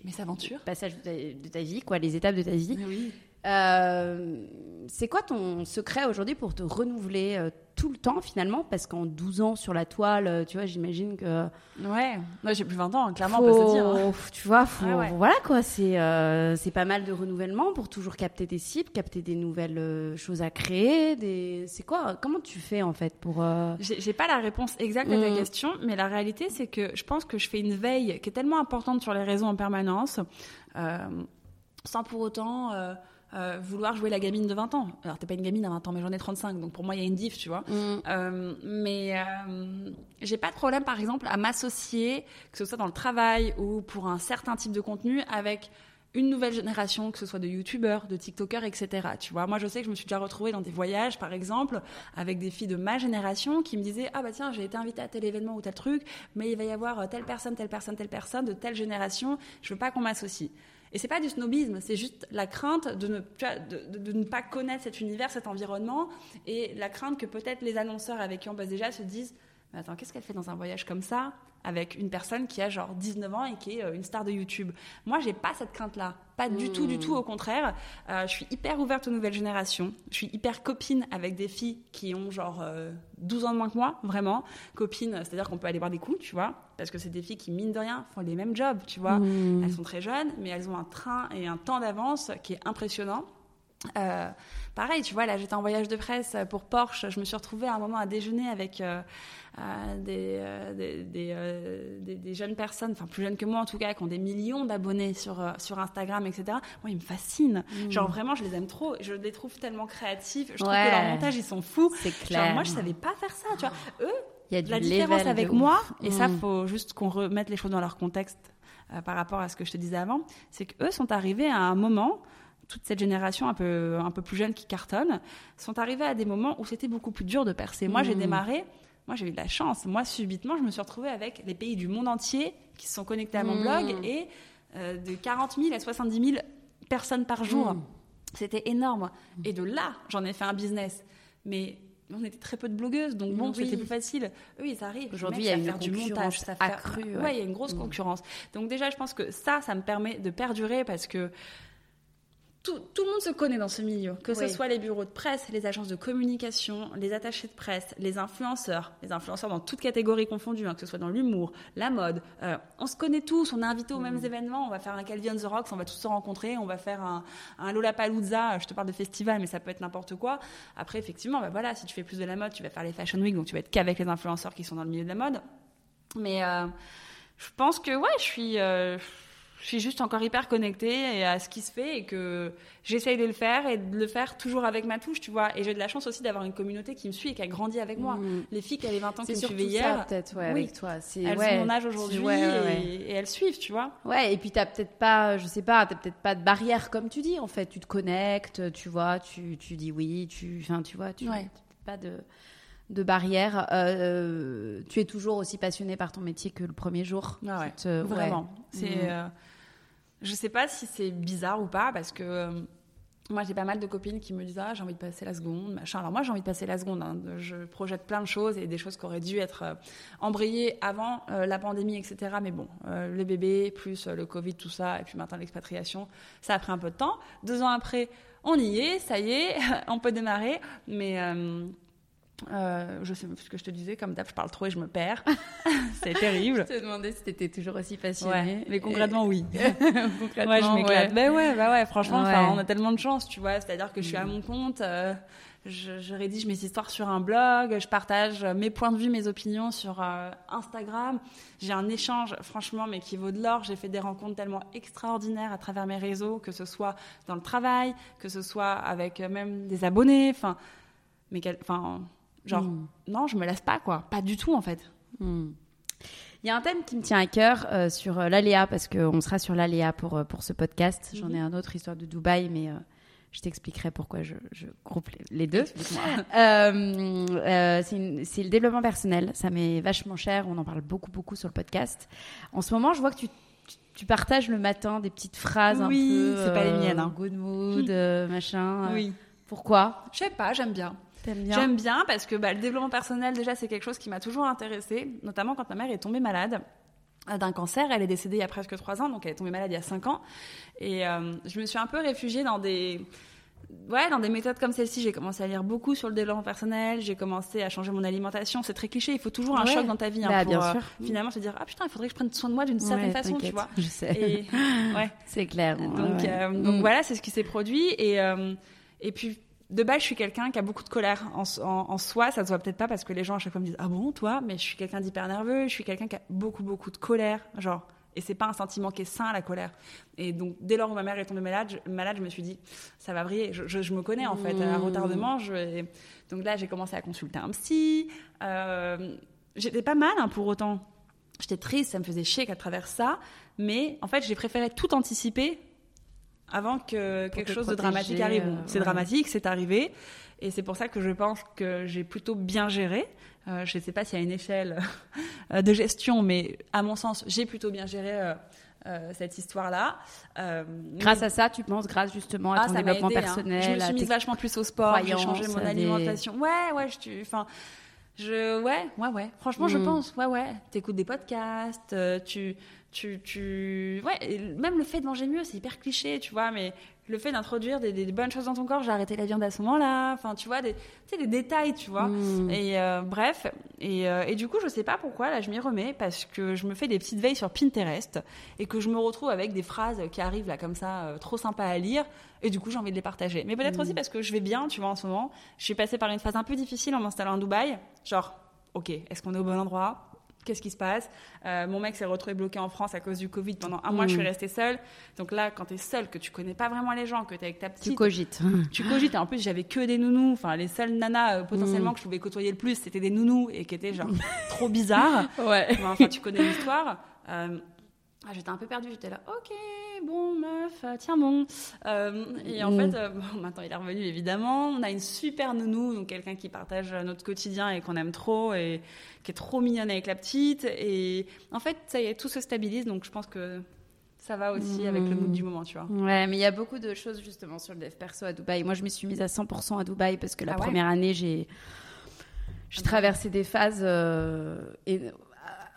mes aventures, passages de ta, vie, quoi, les étapes de ta vie. Oui. Euh, c'est quoi ton secret aujourd'hui pour te renouveler euh, tout le temps finalement? Parce qu'en 12 ans sur la toile, euh, tu vois, j'imagine que. Ouais, moi j'ai plus 20 ans, clairement, on peut se dire. Hein. Tu vois, voilà quoi, c'est c'est pas mal de renouvellement pour toujours capter des cibles, capter des nouvelles choses à créer. Des... C'est quoi Comment tu fais en fait pour. J'ai pas la réponse exacte à ta mm. question, mais la réalité c'est que je pense que je fais une veille qui est tellement importante sur les réseaux en permanence, sans pour autant. Euh, vouloir jouer la gamine de 20 ans. Alors, t'es pas une gamine à 20 ans, mais j'en ai 35, donc pour moi, il y a une diff, tu vois. Mm. Euh, mais euh, j'ai pas de problème, par exemple, à m'associer, que ce soit dans le travail ou pour un certain type de contenu, avec une nouvelle génération, que ce soit de youtubeurs, de tiktokers, etc. Tu vois, moi je sais que je me suis déjà retrouvée dans des voyages, par exemple, avec des filles de ma génération qui me disaient ah bah tiens j'ai été invitée à tel événement ou tel truc, mais il va y avoir telle personne, telle personne, telle personne de telle génération, je veux pas qu'on m'associe. Et c'est pas du snobisme, c'est juste la crainte de ne, de, de, ne, pas connaître cet univers, cet environnement, et la crainte que peut-être les annonceurs avec qui on bosse déjà se disent Mais attends, qu'est-ce qu'elle fait dans un voyage comme ça avec une personne qui a genre 19 ans et qui est euh, une star de YouTube? Moi, j'ai pas cette crainte-là. Pas du tout, du tout, au contraire. Euh, je suis hyper ouverte aux nouvelles générations. Je suis hyper copine avec des filles qui ont genre 12 euh, ans de moins que moi, vraiment. Copine, c'est-à-dire qu'on peut aller voir des coups, tu vois. Parce que c'est des filles qui, mine de rien, font les mêmes jobs, tu vois. Mmh. Elles sont très jeunes, mais elles ont un train et un temps d'avance qui est impressionnant. Euh, pareil, tu vois, là j'étais en voyage de presse pour Porsche. Je me suis retrouvée à un moment à déjeuner avec euh, euh, des, des, des, jeunes personnes, enfin plus jeunes que moi en tout cas, qui ont des millions d'abonnés sur, sur Instagram, etc. Moi, ils me fascinent. Mm. Genre vraiment, je les aime trop. Je les trouve tellement créatifs. Je trouve que leur montage, ils sont fous. C'est clair. Genre, moi, je savais pas faire ça, tu vois. Eux, Il y a la différence avec moi, et ça, mm. faut juste qu'on remette les choses dans leur contexte par rapport à ce que je te disais avant, c'est qu'eux sont arrivés à un moment toute cette génération un peu, un peu plus jeune qui cartonne, sont arrivés à des moments où c'était beaucoup plus dur de percer. Moi, j'ai mmh. démarré, moi j'ai eu de la chance. Moi, subitement, je me suis retrouvée avec les pays du monde entier qui se sont connectés à mon mmh. blog et euh, de 40 000 à 70 000 personnes par jour. Mmh. C'était énorme. Et de là, j'en ai fait un business. Mais on était très peu de blogueuses, donc bon, c'était plus facile. Oui, ça arrive. Aujourd'hui, il y a une du montage, ça accrue. Ouais, il y a une grosse concurrence. Donc déjà, je pense que ça, ça me permet de perdurer parce que tout, tout, le monde se connaît dans ce milieu, que ce soit les bureaux de presse, les agences de communication, les attachés de presse, les influenceurs, les influenceurs dans toutes catégories confondues, hein, que ce soit dans l'humour, la mode. Euh, on se connaît tous, on est invités aux mêmes mm. événements, on va faire un Calvi on the Rocks, on va tous se rencontrer, on va faire un, un Lollapalooza, je te parle de festival, mais ça peut être n'importe quoi. Après, effectivement, bah voilà, si tu fais plus de la mode, tu vas faire les Fashion Week, donc tu vas être qu'avec les influenceurs qui sont dans le milieu de la mode. Mais euh, je pense que, ouais, je suis... Euh, je suis juste encore hyper connectée à ce qui se fait et que j'essaye de le faire et de le faire toujours avec ma touche, tu vois. Et j'ai de la chance aussi d'avoir une communauté qui me suit et qui a grandi avec moi. Mm. Les filles qui avaient 20 ans qui me suivaient hier. peut-être, ouais, avec toi. Elles ouais, ont mon âge aujourd'hui et, elles suivent, tu vois. Ouais, et puis t'as peut-être pas, je sais pas, t'as peut-être pas de barrière comme tu dis, en fait. Tu te connectes, tu vois, tu, tu dis oui, tu, enfin, tu vois, tu, ouais. pas de de barrière. Euh, tu es toujours aussi passionné par ton métier que le premier jour. Ah ouais, vraiment. C'est, mm. euh, je sais pas si c'est bizarre ou pas parce que euh, moi j'ai pas mal de copines qui me disent ah j'ai envie de passer la seconde machin. Alors moi j'ai envie de passer la seconde. Hein. Je projette plein de choses et des choses qui auraient dû être euh, embrayées avant euh, la pandémie etc. Mais bon les bébés plus le Covid tout ça et puis maintenant l'expatriation ça a pris un peu de temps. Deux ans après on y est ça y est on peut démarrer mais Euh, je sais ce que je te disais, comme d'hab, je parle trop et je me perds. c'est terrible. je te demandais si t'étais toujours aussi passionnée. mais concrètement, oui. concrètement, ouais, je m'éclate. Ben ouais, bah ouais, franchement, on a tellement de chance, tu vois. C'est-à-dire que je suis à mon compte. Euh, je, rédige mes histoires sur un blog, je partage mes points de vue, mes opinions sur euh, Instagram. J'ai un échange, franchement, mais qui vaut de l'or. J'ai fait des rencontres tellement extraordinaires à travers mes réseaux, que ce soit dans le travail, que ce soit avec même des abonnés. Enfin, mais enfin Genre, hmm. non, je me laisse pas, quoi. Pas du tout, en fait. Hmm. Il y a un thème qui me tient à cœur euh, sur euh, l'aléa, parce qu'on sera sur l'aléa pour, euh, pour ce podcast. J'en ai mhm. un autre, histoire de Dubaï, mais je t'expliquerai pourquoi je, je, groupe les, deux. c'est le développement personnel. Ça m'est vachement cher. On en parle beaucoup, beaucoup sur le podcast. En ce moment, je vois que tu, tu, partages le matin des petites phrases oui, un peu. c'est pas les miennes. Hein. Good mood, machin. Oui. Pourquoi? Je sais pas, j'aime bien. J'aime bien parce que bah, le développement personnel, déjà, c'est quelque chose qui m'a toujours intéressée, notamment quand ma mère est tombée malade euh, d'un cancer. Elle est décédée il y a presque trois ans, donc elle est tombée malade il y a cinq ans. Et euh, je me suis un peu réfugiée dans des, ouais, dans des méthodes comme celle-ci. J'ai commencé à lire beaucoup sur le développement personnel. J'ai commencé à changer mon alimentation. C'est très cliché. Il faut toujours un choc dans ta vie hein, bah, pour bien sûr. Euh, finalement se dire ah putain, il faudrait que je prenne soin de moi d'une certaine façon, tu vois. Je sais. ouais, c'est clair. Donc, donc mm. voilà, c'est ce qui s'est produit. Et et puis de base, je suis quelqu'un qui a beaucoup de colère en, soi. Ça se voit peut-être pas parce que les gens à chaque fois me disent ah bon toi, mais je suis quelqu'un d'hyper nerveux. Je suis quelqu'un qui a beaucoup beaucoup de colère, genre. Et c'est pas un sentiment qui est sain la colère. Et donc dès lors où ma mère est tombée malade, je, malade, je me suis dit ça va briller. Je, me connais en fait à mmh. retardement. Je, donc là j'ai commencé à consulter un psy. Euh, j'étais pas mal hein, pour autant. J'étais triste, ça me faisait chier qu'à travers ça. Mais en fait j'ai préféré tout anticiper avant que quelque chose de dramatique arrive. Euh, c'est dramatique, c'est arrivé. Et c'est pour ça que je pense que j'ai plutôt bien géré. Euh, je ne sais pas s'il y a une échelle euh, de gestion, mais à mon sens, j'ai plutôt bien géré cette histoire-là. grâce à ça, tu penses, grâce justement à ah, ton développement hein. personnel Je me suis mise vachement plus au sport, j'ai changé mon alimentation. Ouais, ouais, je, enfin, je, ouais, ouais, ouais. Franchement, je hmm. pense, ouais, ouais. T'écoutes des podcasts, tu tu, tu... Ouais, même le fait de manger mieux, c'est hyper cliché, tu vois, mais le fait d'introduire des, bonnes choses dans ton corps, j'ai arrêté la viande à ce moment-là, enfin, tu vois, des, des détails, tu vois. Hmm. Et euh, bref, et, euh, et, du coup, je sais pas pourquoi, là, je m'y remets, parce que je me fais des petites veilles sur Pinterest, et que je me retrouve avec des phrases qui arrivent là, comme ça, euh, trop sympas à lire, et du coup, j'ai envie de les partager. Mais peut-être hmm. aussi parce que je vais bien, tu vois, en ce moment. Je suis passée par une phase un peu difficile en m'installant à Dubaï, genre, ok, est-ce qu'on est au bon endroit? Qu'est-ce qui se passe? Euh, Mon mec s'est retrouvé bloqué en France à cause du Covid. Pendant un mois, je suis mm. restée seule. Donc là, quand tu es seule, que tu connais pas vraiment les gens, que tu es avec ta petite. Tu cogites. Tu cogites. Et en plus, j'avais que des nounous. Enfin, les seules nanas euh, potentiellement mm. que je pouvais côtoyer le plus, c'était des nounous et qui étaient genre trop bizarres. Ouais. Enfin, tu connais l'histoire. Euh, ah, j'étais un peu perdue, j'étais là, ok, bon, meuf, euh, tiens bon. Euh, et en mm. fait, euh, bon, maintenant il est revenu évidemment. On a une super nounou, donc quelqu'un qui partage notre quotidien et qu'on aime trop et qui est trop mignonne avec la petite. Et en fait, ça y est, tout se stabilise, donc je pense que ça va aussi avec le mood du moment, tu vois. Ouais, mais il y a beaucoup de choses justement sur le dev perso à Dubaï. Moi, je me suis mise à 100% à Dubaï parce que la ah première année, j'ai j'ai traversé des phases et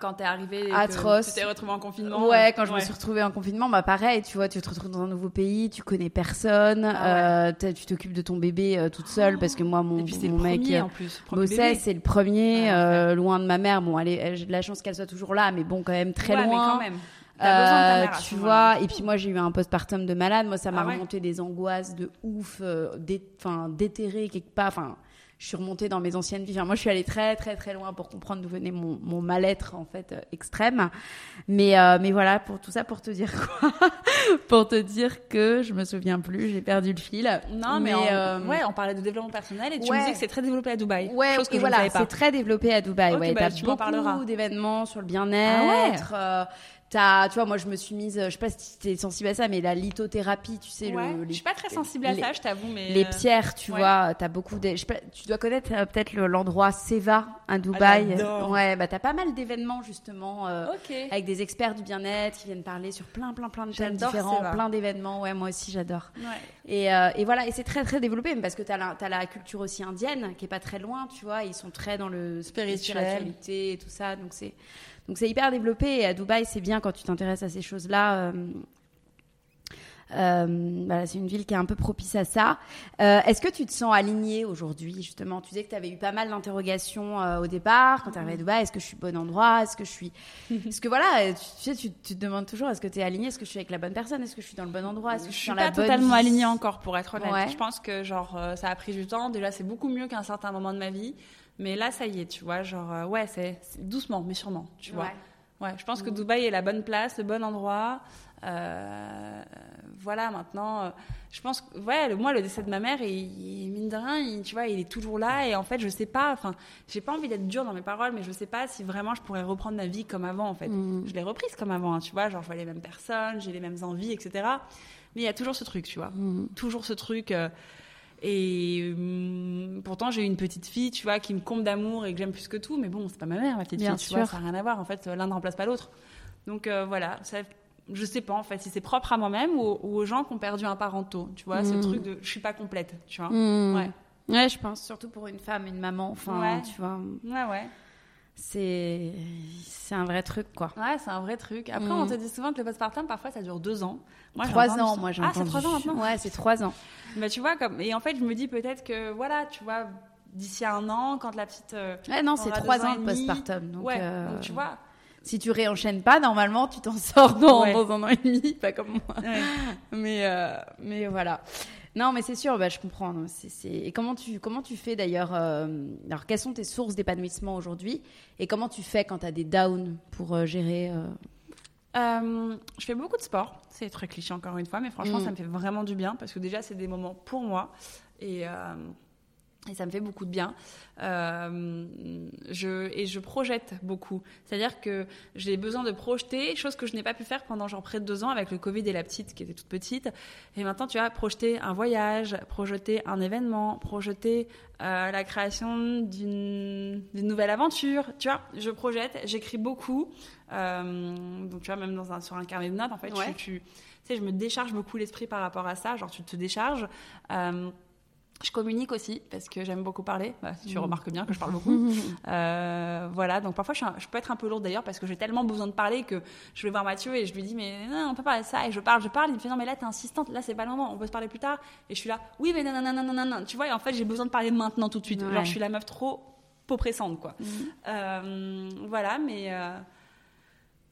quand t'es arrivé atroce. tu t'es retrouvé en confinement ouais quand je me suis retrouvée en confinement bah pareil tu vois tu te retrouves dans un nouveau pays tu connais personne ah euh, tu t'occupes de ton bébé euh, toute seule parce que moi mon, mon mec en plus bossait c'est le premier ah, euh, loin de ma mère. Bon elle j'ai de la chance qu'elle soit toujours là mais bon quand même très loin mais quand même. Euh, tu vois, et puis moi j'ai eu un postpartum de malade. Moi ça m'a ah remonté des angoisses de ouf, enfin déterré quelque part. Enfin, je suis remontée dans mes anciennes vies. moi, je suis allée très, très, très loin pour comprendre d'où venait mon, mon mal-être, en fait, euh, extrême. Mais, euh, mais voilà, pour tout ça, pour te dire quoi Pour te dire que je me souviens plus, j'ai perdu le fil. Non, mais, euh, ouais, on parlait de développement personnel et tu me disais que c'est très développé à Dubaï. Ouais, chose que voilà, c'est très développé à Dubaï. ouais, bah, t'as beaucoup d'événements sur le bien-être. Ah tu vois, moi, je me suis mise, je sais pas si tu es sensible à ça, mais la lithothérapie, tu sais. Ouais, le, je suis pas très sensible à ça, je t'avoue, mais. Les euh, pierres, tu vois, tu as beaucoup de. tu dois connaître euh, peut-être l'endroit Seva à Dubaï. Ah, ouais, bah, tu as pas mal d'événements, justement, euh, avec des experts du bien-être qui viennent parler sur plein, plein, plein de thèmes différents, plein d'événements. Ouais, moi aussi, j'adore. Et, et, voilà, et c'est très, très développé, parce que tu as, as, la culture aussi indienne, qui est pas très loin, tu vois, ils sont très dans le spiritualité et tout ça, donc c'est. Donc c'est hyper développé et à Dubaï, c'est bien quand tu t'intéresses à ces choses-là. Euh, Euh, voilà, c'est une ville qui est un peu propice à ça. Euh, Est-ce que tu te sens alignée aujourd'hui, justement? Tu disais que tu avais eu pas mal d'interrogations euh, au départ quand tu arrivais à Dubaï. Est-ce que je suis bon endroit? Est-ce que je suis. Est-ce que voilà, tu, tu sais, tu, tu, te demandes toujours est-ce que tu es alignée? Est-ce que je suis avec la bonne personne? Est-ce que je suis dans le bon endroit? Est-ce que je, je suis suis dans pas la bonne totalement alignée encore, pour être honnête. Ouais. Je pense que genre ça a pris du temps. Déjà, c'est beaucoup mieux qu'à un certain moment de ma vie. Mais là, ça y est, tu vois, genre euh, ouais, c'est doucement, mais sûrement, tu vois. Ouais. Ouais, je pense que Dubaï est la bonne place, le bon endroit. Euh, voilà, maintenant, euh, je pense que, ouais, le, moi, le décès de ma mère, il, il- mine de rien, il, tu vois, il est toujours là. Et en fait, je sais pas, enfin, j'ai pas envie d'être dure dans mes paroles, mais je sais pas si vraiment je pourrais reprendre ma vie comme avant, en fait. Je l'ai reprise comme avant, hein, tu vois, genre, je vois les mêmes personnes, j'ai les mêmes envies, etc. Mais il y a toujours ce truc, tu vois. Toujours ce truc. euh, et hum, pourtant, j'ai une petite fille, tu vois, qui me comble d'amour et que j'aime plus que tout. Mais bon, c'est pas ma mère, ma petite Bien fille, tu vois, ça n'a rien à voir. En fait, l'un ne remplace pas l'autre. Donc euh, voilà, ça, je sais pas en fait si c'est propre à moi-même ou, ou aux gens qui ont perdu un parent tôt. Tu vois, ce truc de je suis pas complète, tu vois. Mm. Ouais, Ouais, je pense surtout pour une femme, une maman. Enfin, Ouais. tu vois, ouais, ouais. C'est c'est un vrai truc, quoi. Ouais, c'est un vrai truc. Après, Mm. on te dit souvent que le postpartum, parfois, ça dure deux ans. Moi, Trois ans, moi j'ai Ah, entendu. c'est trois ans maintenant. Ouais, c'est trois ans. Bah, tu vois, comme et en fait, je me dis peut-être que voilà, tu vois, d'ici un an, quand la petite. euh, Ouais, non, c'est trois ans de demi, postpartum. Donc, ouais, euh, donc tu vois. si tu réenchaînes pas, normalement, tu t'en sors dans, Ouais. dans un an et demi, pas comme moi. Mais, euh, mais voilà. Non, mais c'est sûr, bah, je comprends. Et comment tu, comment tu fais d'ailleurs euh, Alors, quelles sont tes sources d'épanouissement aujourd'hui Et comment tu fais quand tu as des downs pour euh, gérer euh, je fais beaucoup de sport. C'est très cliché encore une fois, mais franchement, Mm. ça me fait vraiment du bien parce que déjà, c'est des moments pour moi et, et ça me fait beaucoup de bien. Euh, je, et je projette beaucoup. C'est-à-dire que j'ai besoin de projeter, chose que je n'ai pas pu faire pendant genre près de deux ans avec le Covid et la petite qui était toute petite. Et maintenant, tu vois, projeter un voyage, projeter un événement, projeter euh, la création d'une d'une nouvelle aventure. Tu vois, je projette, j'écris beaucoup. Euh, donc, tu vois, même dans un, sur un carnet de notes, en fait, Ouais. tu, tu, tu sais, je me décharge beaucoup l'esprit par rapport à ça. Genre, tu te décharges. Euh, je communique aussi parce que j'aime beaucoup parler. Bah, tu remarques bien que je parle beaucoup. Euh, voilà, donc parfois je, suis un- je peux être un peu lourde d'ailleurs parce que j'ai tellement besoin de parler que je vais voir Mathieu et je lui dis mais non, on peut parler de ça et je parle, je parle. Il me fait non mais là t'es insistante, là c'est pas le moment, on peut se parler plus tard. Et je suis là oui mais non non non non non non. Tu vois et en fait j'ai besoin de parler maintenant tout de suite. Ouais. Genre je suis la meuf trop pressante quoi. Euh, voilà mais euh,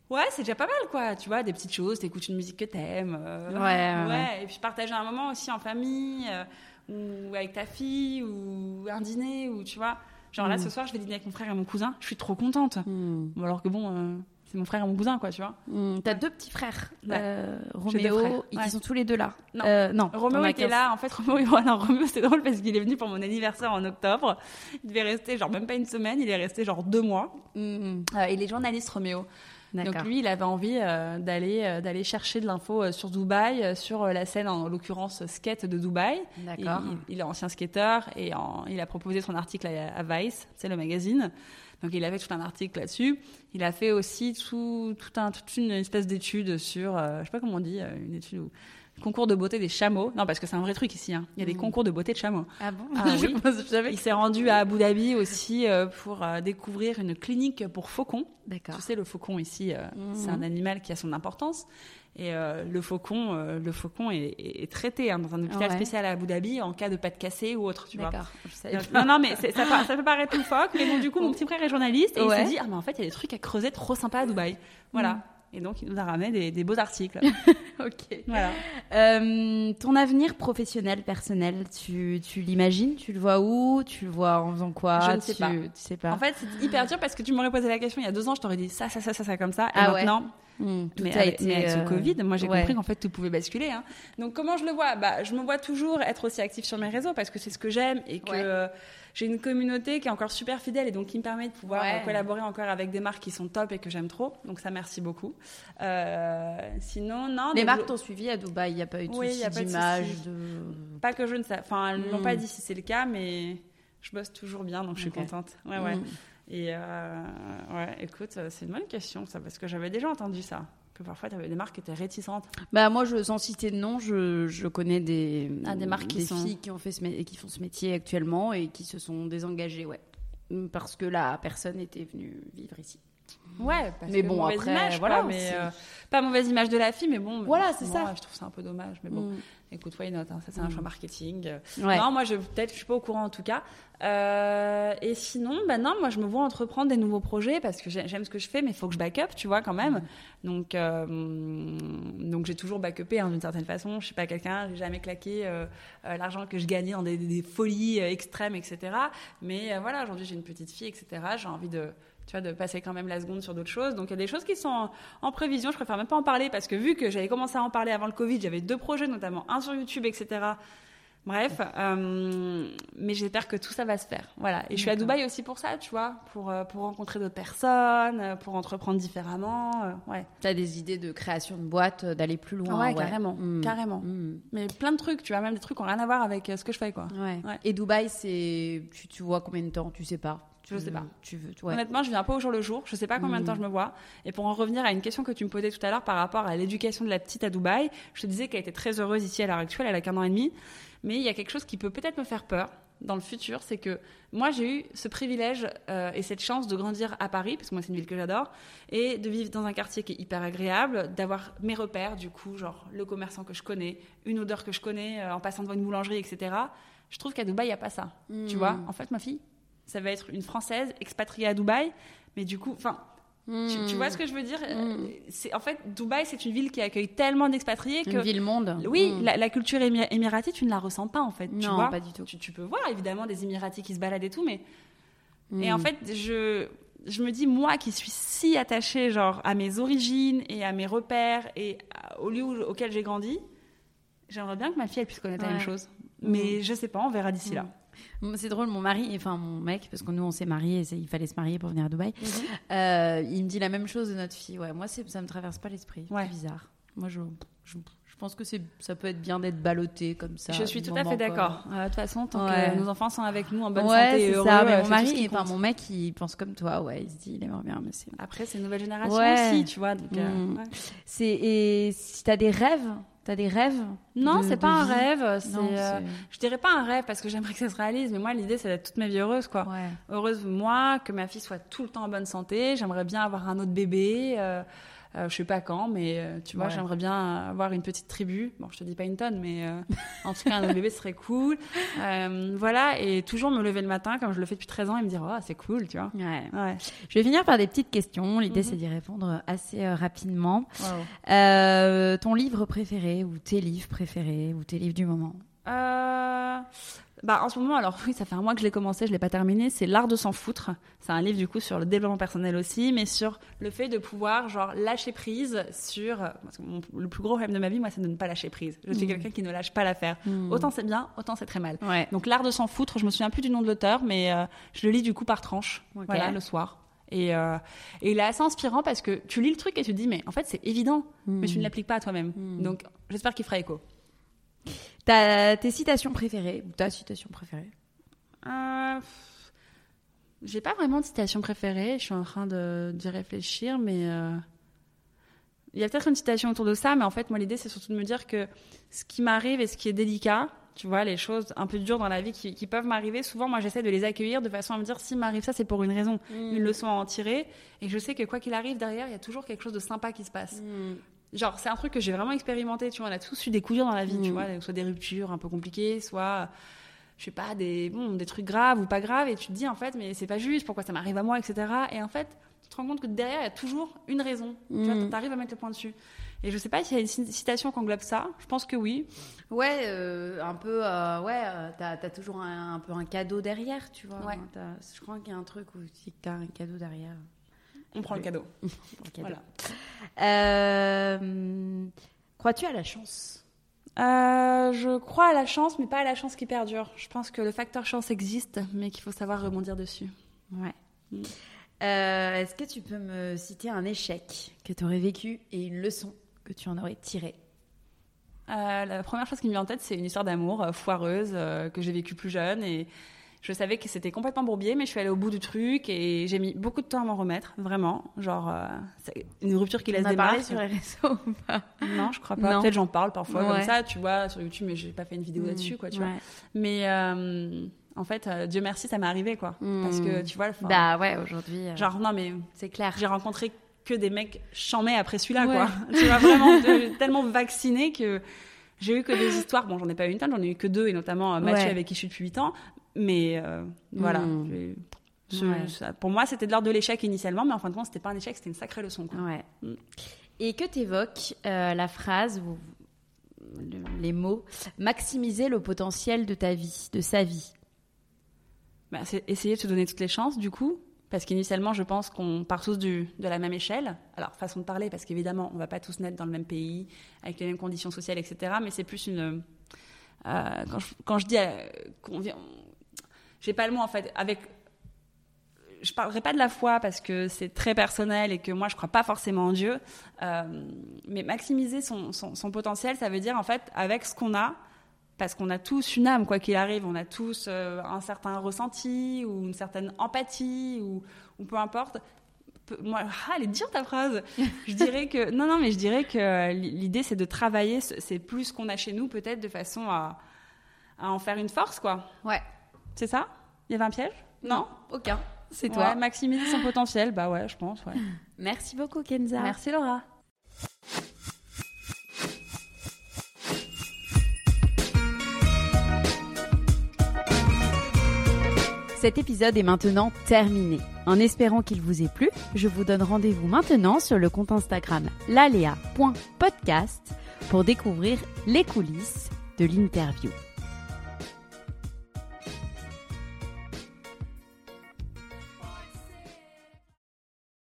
Ouais, c'est déjà pas mal, quoi. Tu vois, des petites choses, t'écoutes une musique que t'aimes. euh, Ouais, ouais, ouais. Et puis partager un moment aussi en famille, euh, ou avec ta fille, ou un dîner, ou tu vois. Genre là, Mm. ce soir, je vais dîner avec mon frère et mon cousin. Je suis trop contente. Bon, alors que bon, euh, c'est mon frère et mon cousin, quoi, tu vois. Hmm, T'as deux petits frères, Ouais. euh, Roméo, frères, ouais. qui sont tous les deux là. Non. Euh, non. Roméo était là. En fait, Roméo, non, Roméo, c'est drôle parce qu'il est venu pour mon anniversaire en octobre. Il devait rester, genre, même pas une semaine. Il est resté, genre, deux mois. Hmm, Euh, il est journaliste, Roméo. Donc lui, il avait envie euh, d'aller euh, d'aller chercher de l'info euh, sur Dubaï, sur la scène en l'occurrence skate de Dubaï. Il, D'accord. il- est ancien skateur et en- il a proposé son article à, à Vice, c'est le magazine. Donc il a fait tout un article là-dessus. Il a fait aussi tout, tout un, toute une espèce d'étude sur, euh, je sais pas comment on dit, une étude où concours de beauté des chameaux. Non, parce que c'est un vrai truc ici. hein. Il y a des concours de beauté de chameaux. Ah bon Ah Je oui. pense que je savais Il s'est rendu à Abu Dhabi aussi euh, pour euh, découvrir une clinique pour faucons. D'accord. Tu sais, le faucon ici, euh, c'est un animal qui a son importance. Et le faucon, le faucon est, traité hein, dans un hôpital Ouais. spécial à Abu Dhabi en cas de patte cassée ou autre, tu vois. D'accord. Non, non, mais c'est- ça, ça peut paraître loufoque, mais bon, du coup, mon petit frère est journaliste et il s'est dit, ah, mais en fait, il y a des trucs à creuser trop sympas à Dubaï. Voilà. Mhm. Et donc, il nous a ramené des, des beaux articles. ok. voilà. Euh, ton avenir professionnel, personnel, tu, tu l'imagines? Tu le vois où? Tu le vois en faisant quoi? Je ne sais Tu- pas. Tu sais pas. En fait, c'est hyper dur parce que tu m'aurais posé la question il y a deux ans, je t'aurais dit ça, ça, ça, ça, ça, comme ça. Et Ah ouais. Hmm, tout mais, a avec, été, mais avec ce euh, Covid, moi j'ai ouais. compris qu'en fait tout pouvait basculer. hein. Donc comment je le vois? Bah, Je me vois toujours être aussi active sur mes réseaux parce que c'est ce que j'aime et que Ouais. euh, j'ai une communauté qui est encore super fidèle et donc qui me permet de pouvoir Ouais. euh, collaborer encore avec des marques qui sont top et que j'aime trop. Donc ça merci beaucoup. Euh, sinon, non. Les marques je- t'ont suivi à Dubaï, il n'y a pas eu de Oui, souci d'image, de... Pas que je ne sais. Enfin, elles n'ont Mm. pas dit si c'est le cas, mais je bosse toujours bien donc je suis contente. Ouais, ouais. Et euh, ouais, écoute, euh, c'est une bonne question ça parce que j'avais déjà entendu ça. Que parfois, tu avais des marques qui étaient réticentes. Bah moi, je, sans citer de nom, je, je connais des, Ah, des marques qui des sont- filles qui ont fait ce, qui font ce métier actuellement et qui se sont désengagées, ouais, parce que la personne était venue vivre ici. Ouais, parce mais bon, après, image, voilà, mais pas mauvaise image de la fille, mais bon. Voilà, c'est ça. Je trouve ça un peu dommage, mais bon. Mm. Écoute, why not hein, Ça, c'est un mm. choix marketing. Non, moi, je peut-être, je suis pas au courant en tout cas. Euh, et sinon, bah non, moi, je me vois entreprendre des nouveaux projets parce que j'aime ce que je fais, mais il faut que je back up, tu vois, quand même. Mm. Donc, euh, donc j'ai toujours backupé hein, d'une certaine façon. Je suis pas quelqu'un, j'ai jamais claqué euh, l'argent que je gagnais dans des, des folies extrêmes, etc. Mais voilà, aujourd'hui, j'ai une petite fille, etc. J'ai envie de tu vois, de passer quand même la seconde sur d'autres choses. Donc il y a des choses qui sont en, prévision. Je préfère même pas en parler parce que vu que j'avais commencé à en parler avant le Covid, j'avais deux projets, notamment un sur YouTube, etc. Bref, euh, mais j'espère que tout ça va se faire. Voilà. Et je suis à Dubaï aussi pour ça, tu vois, pour, euh, pour rencontrer d'autres personnes, euh, pour entreprendre différemment. ouais. Tu as des idées de création de boîte, d'aller plus loin. Ouais, carrément. Mm. Carrément. Mm. Mais plein de trucs, tu vois, même des trucs qui n'ont rien à voir avec ce que je fais, quoi. Ouais. Et Dubaï, c'est. Tu, tu vois combien de temps Tu sais pas je sais pas. Tu veux, Honnêtement, je viens pas au jour le jour. Je sais pas combien de temps mm. je me vois. Et pour en revenir à une question que tu me posais tout à l'heure par rapport à l'éducation de la petite à Dubaï, je te disais qu'elle était très heureuse ici à l'heure actuelle. Elle a qu'un an et demi. Mais il y a quelque chose qui peut peut-être me faire peur dans le futur, c'est que moi j'ai eu ce privilège euh, et cette chance de grandir à Paris, parce que moi c'est une ville que j'adore, et de vivre dans un quartier qui est hyper agréable, d'avoir mes repères, du coup, genre le commerçant que je connais, une odeur que je connais euh, en passant devant une boulangerie, etc. Je trouve qu'à Dubaï, il n'y a pas ça. Tu mm. vois, en fait, ma fille, ça va être une Française expatriée à Dubaï. Mais du coup, enfin, tu, vois ce que je veux dire? Hmm. C'est En fait, Dubaï, c'est une ville qui accueille tellement d'expatriés que. Une ville monde. Oui, hmm. la, culture émiratie, tu ne la ressens pas, en fait. Non, tu vois? pas du tout. Tu, peux voir, évidemment, des Émiratis qui se baladent et tout, mais. Et en hmm. fait, je, je me dis, moi qui suis si attachée, genre, à mes origines et à mes repères et au lieu auquel j'ai grandi, j'aimerais bien que ma fille, elle puisse connaître la même chose. Mais je sais pas, on verra d'ici là. C'est drôle, mon mari, enfin mon mec, parce que nous on s'est mariés, il fallait se marier pour venir à Dubaï. Mhm. Euh, il me dit la même chose de notre fille. Ouais, moi ça me traverse pas l'esprit. C'est bizarre. Moi je, je, pense que ça peut être bien d'être ballotté comme ça. Je suis tout à fait d'accord. Euh, de toute façon, tant que nos enfants sont avec nous en bonne santé et heureux, ça. Mais mon mari, enfin mon mec, il pense comme toi. Ouais, il se dit, il aimerait bien. Mais Après, c'est une nouvelle génération aussi, tu vois. Donc, euh, mm. c'est et si t'as des rêves T'as des rêves Non, c'est pas un rêve. Euh, je dirais pas un rêve parce que j'aimerais que ça se réalise, mais moi l'idée c'est d'être toute ma vie heureuse, quoi. Heureuse moi, que ma fille soit tout le temps en bonne santé. J'aimerais bien avoir un autre bébé. Euh, je sais pas quand, mais euh, tu vois, j'aimerais bien avoir une petite tribu. Bon, je te dis pas une tonne, mais euh, en tout cas, un bébé serait cool. voilà, et toujours me lever le matin, comme je le fais depuis 13 ans, et me dire, oh, c'est cool, tu vois. Ouais. Je vais finir par des petites questions. L'idée, c'est mhm. d'y répondre assez rapidement. ton livre préféré, ou tes livres préférés, ou tes livres du moment? Bah, en ce moment, alors oui, ça fait un mois que je l'ai commencé, je l'ai pas terminé. C'est l'art de s'en foutre. C'est un livre du coup sur le développement personnel aussi, mais sur le fait de pouvoir genre lâcher prise sur. Parce que le plus gros problème de ma vie, moi, c'est de ne pas lâcher prise. Je suis mmh. quelqu'un qui ne lâche pas l'affaire. Mmh. Autant c'est bien, autant c'est très mal. Donc l'art de s'en foutre, je me souviens plus du nom de l'auteur, mais euh, je le lis du coup par tranche, voilà, le soir. Et, euh, et, il est assez inspirant parce que tu lis le truc et tu te dis, mais en fait, c'est évident, mais tu ne l'appliques pas à toi-même. Donc, j'espère qu'il fera écho. Tes citations préférées ou ta citation préférée euh, J'ai pas vraiment de citation préférée. Je suis en train d'y réfléchir, mais euh, il y a peut-être une citation autour de ça. Mais en fait, moi, l'idée, c'est surtout de me dire que ce qui m'arrive et ce qui est délicat, tu vois, les choses un peu dures dans la vie qui, peuvent m'arriver, souvent, moi, j'essaie de les accueillir de façon à me dire, si m'arrive ça, c'est pour une raison, mm. une leçon à en tirer. Et je sais que quoi qu'il arrive derrière, il y a toujours quelque chose de sympa qui se passe. Mm. Genre, c'est un truc que j'ai vraiment expérimenté, tu vois. On a tous eu des coups durs dans la vie, tu mm. vois, soit des ruptures un peu compliquées, soit, je sais pas, des, bon, des trucs graves ou pas graves, et tu te dis, en fait, mais c'est pas juste, pourquoi ça m'arrive à moi, etc. Et en fait, tu te rends compte que derrière, il y a toujours une raison. Tu vois, mm. t'arrives à mettre le point dessus. Et je sais pas s'il y a une citation qui englobe ça. Je pense que oui. Ouais, euh, un peu. Euh, ouais, euh, t'as as toujours un, peu un cadeau derrière, tu vois. Ouais. je crois qu'il y a un truc où tu as un cadeau derrière. On prend le cadeau. Voilà. Euh, crois-tu à la chance? Euh, Je crois à la chance, mais pas à la chance qui perdure. Je pense que le facteur chance existe, mais qu'il faut savoir rebondir dessus. Ouais. Mm. Euh, est-ce que tu peux me citer un échec que tu aurais vécu et une leçon que tu en aurais tirée La première chose qui me vient en tête, c'est une histoire d'amour foireuse que j'ai vécue plus jeune et je savais que c'était complètement bourbier, mais je suis allée au bout du truc et j'ai mis beaucoup de temps à m'en remettre, vraiment. Genre, euh, c'est une rupture qui laisse des marques. sur les réseaux ou pas? Non, je crois pas. Peut-être j'en parle parfois comme ça, tu vois, sur YouTube, mais j'ai pas fait une vidéo mmh, là-dessus, quoi, tu vois. Mais, euh, en fait, euh, Dieu merci, ça m'est arrivé, quoi. Parce que, tu vois... Bah ouais, aujourd'hui... Genre, non, mais... C'est clair. J'ai rencontré que des mecs chamés après celui-là, quoi. tu vois, vraiment tellement vaccinés que j'ai eu que des histoires. Bon, j'en ai pas eu une tonne, j'en ai eu que deux, et notamment Mathieu avec qui je suis depuis 8 ans. Mais voilà. Hmm pour moi, c'était de l'ordre de l'échec initialement, mais en fin de compte, c'était pas un échec, c'était une sacrée leçon. Ouais. Mm. Et que t'évoques euh, la phrase ou les mots maximiser le potentiel de ta vie, de sa vie bah, C'est essayer de se donner toutes les chances, du coup. Parce qu'initialement, je pense qu'on part tous du, de la même échelle. Alors, façon de parler, parce qu'évidemment, on va pas tous naître dans le même pays, avec les mêmes conditions sociales, etc. Mais c'est plus une. Euh, quand, je, quand, je, dis euh, qu'on vient. J'ai pas le mot, en fait. Avec je parlerai pas de la foi parce que c'est très personnel et que moi je crois pas forcément en Dieu. Euh, mais maximiser son, son, potentiel, ça veut dire en fait avec ce qu'on a, parce qu'on a tous une âme quoi qu'il arrive, on a tous euh, un certain ressenti ou une certaine empathie ou, ou peu importe. Moi, ah, elle est dure ta phrase. Je dirais que non, non, mais je dirais que l'idée c'est de travailler, c'est plus ce qu'on a chez nous peut-être de façon à, à en faire une force quoi. Ouais. C'est ça? Il y avait un piège? Non, aucun. C'est toi. maximiser son potentiel, bah ouais, je pense. Ouais. Merci beaucoup, Kenza. Merci, Laura. Cet épisode est maintenant terminé. En espérant qu'il vous ait plu, je vous donne rendez-vous maintenant sur le compte Instagram lalea.podcast pour découvrir les coulisses de l'interview.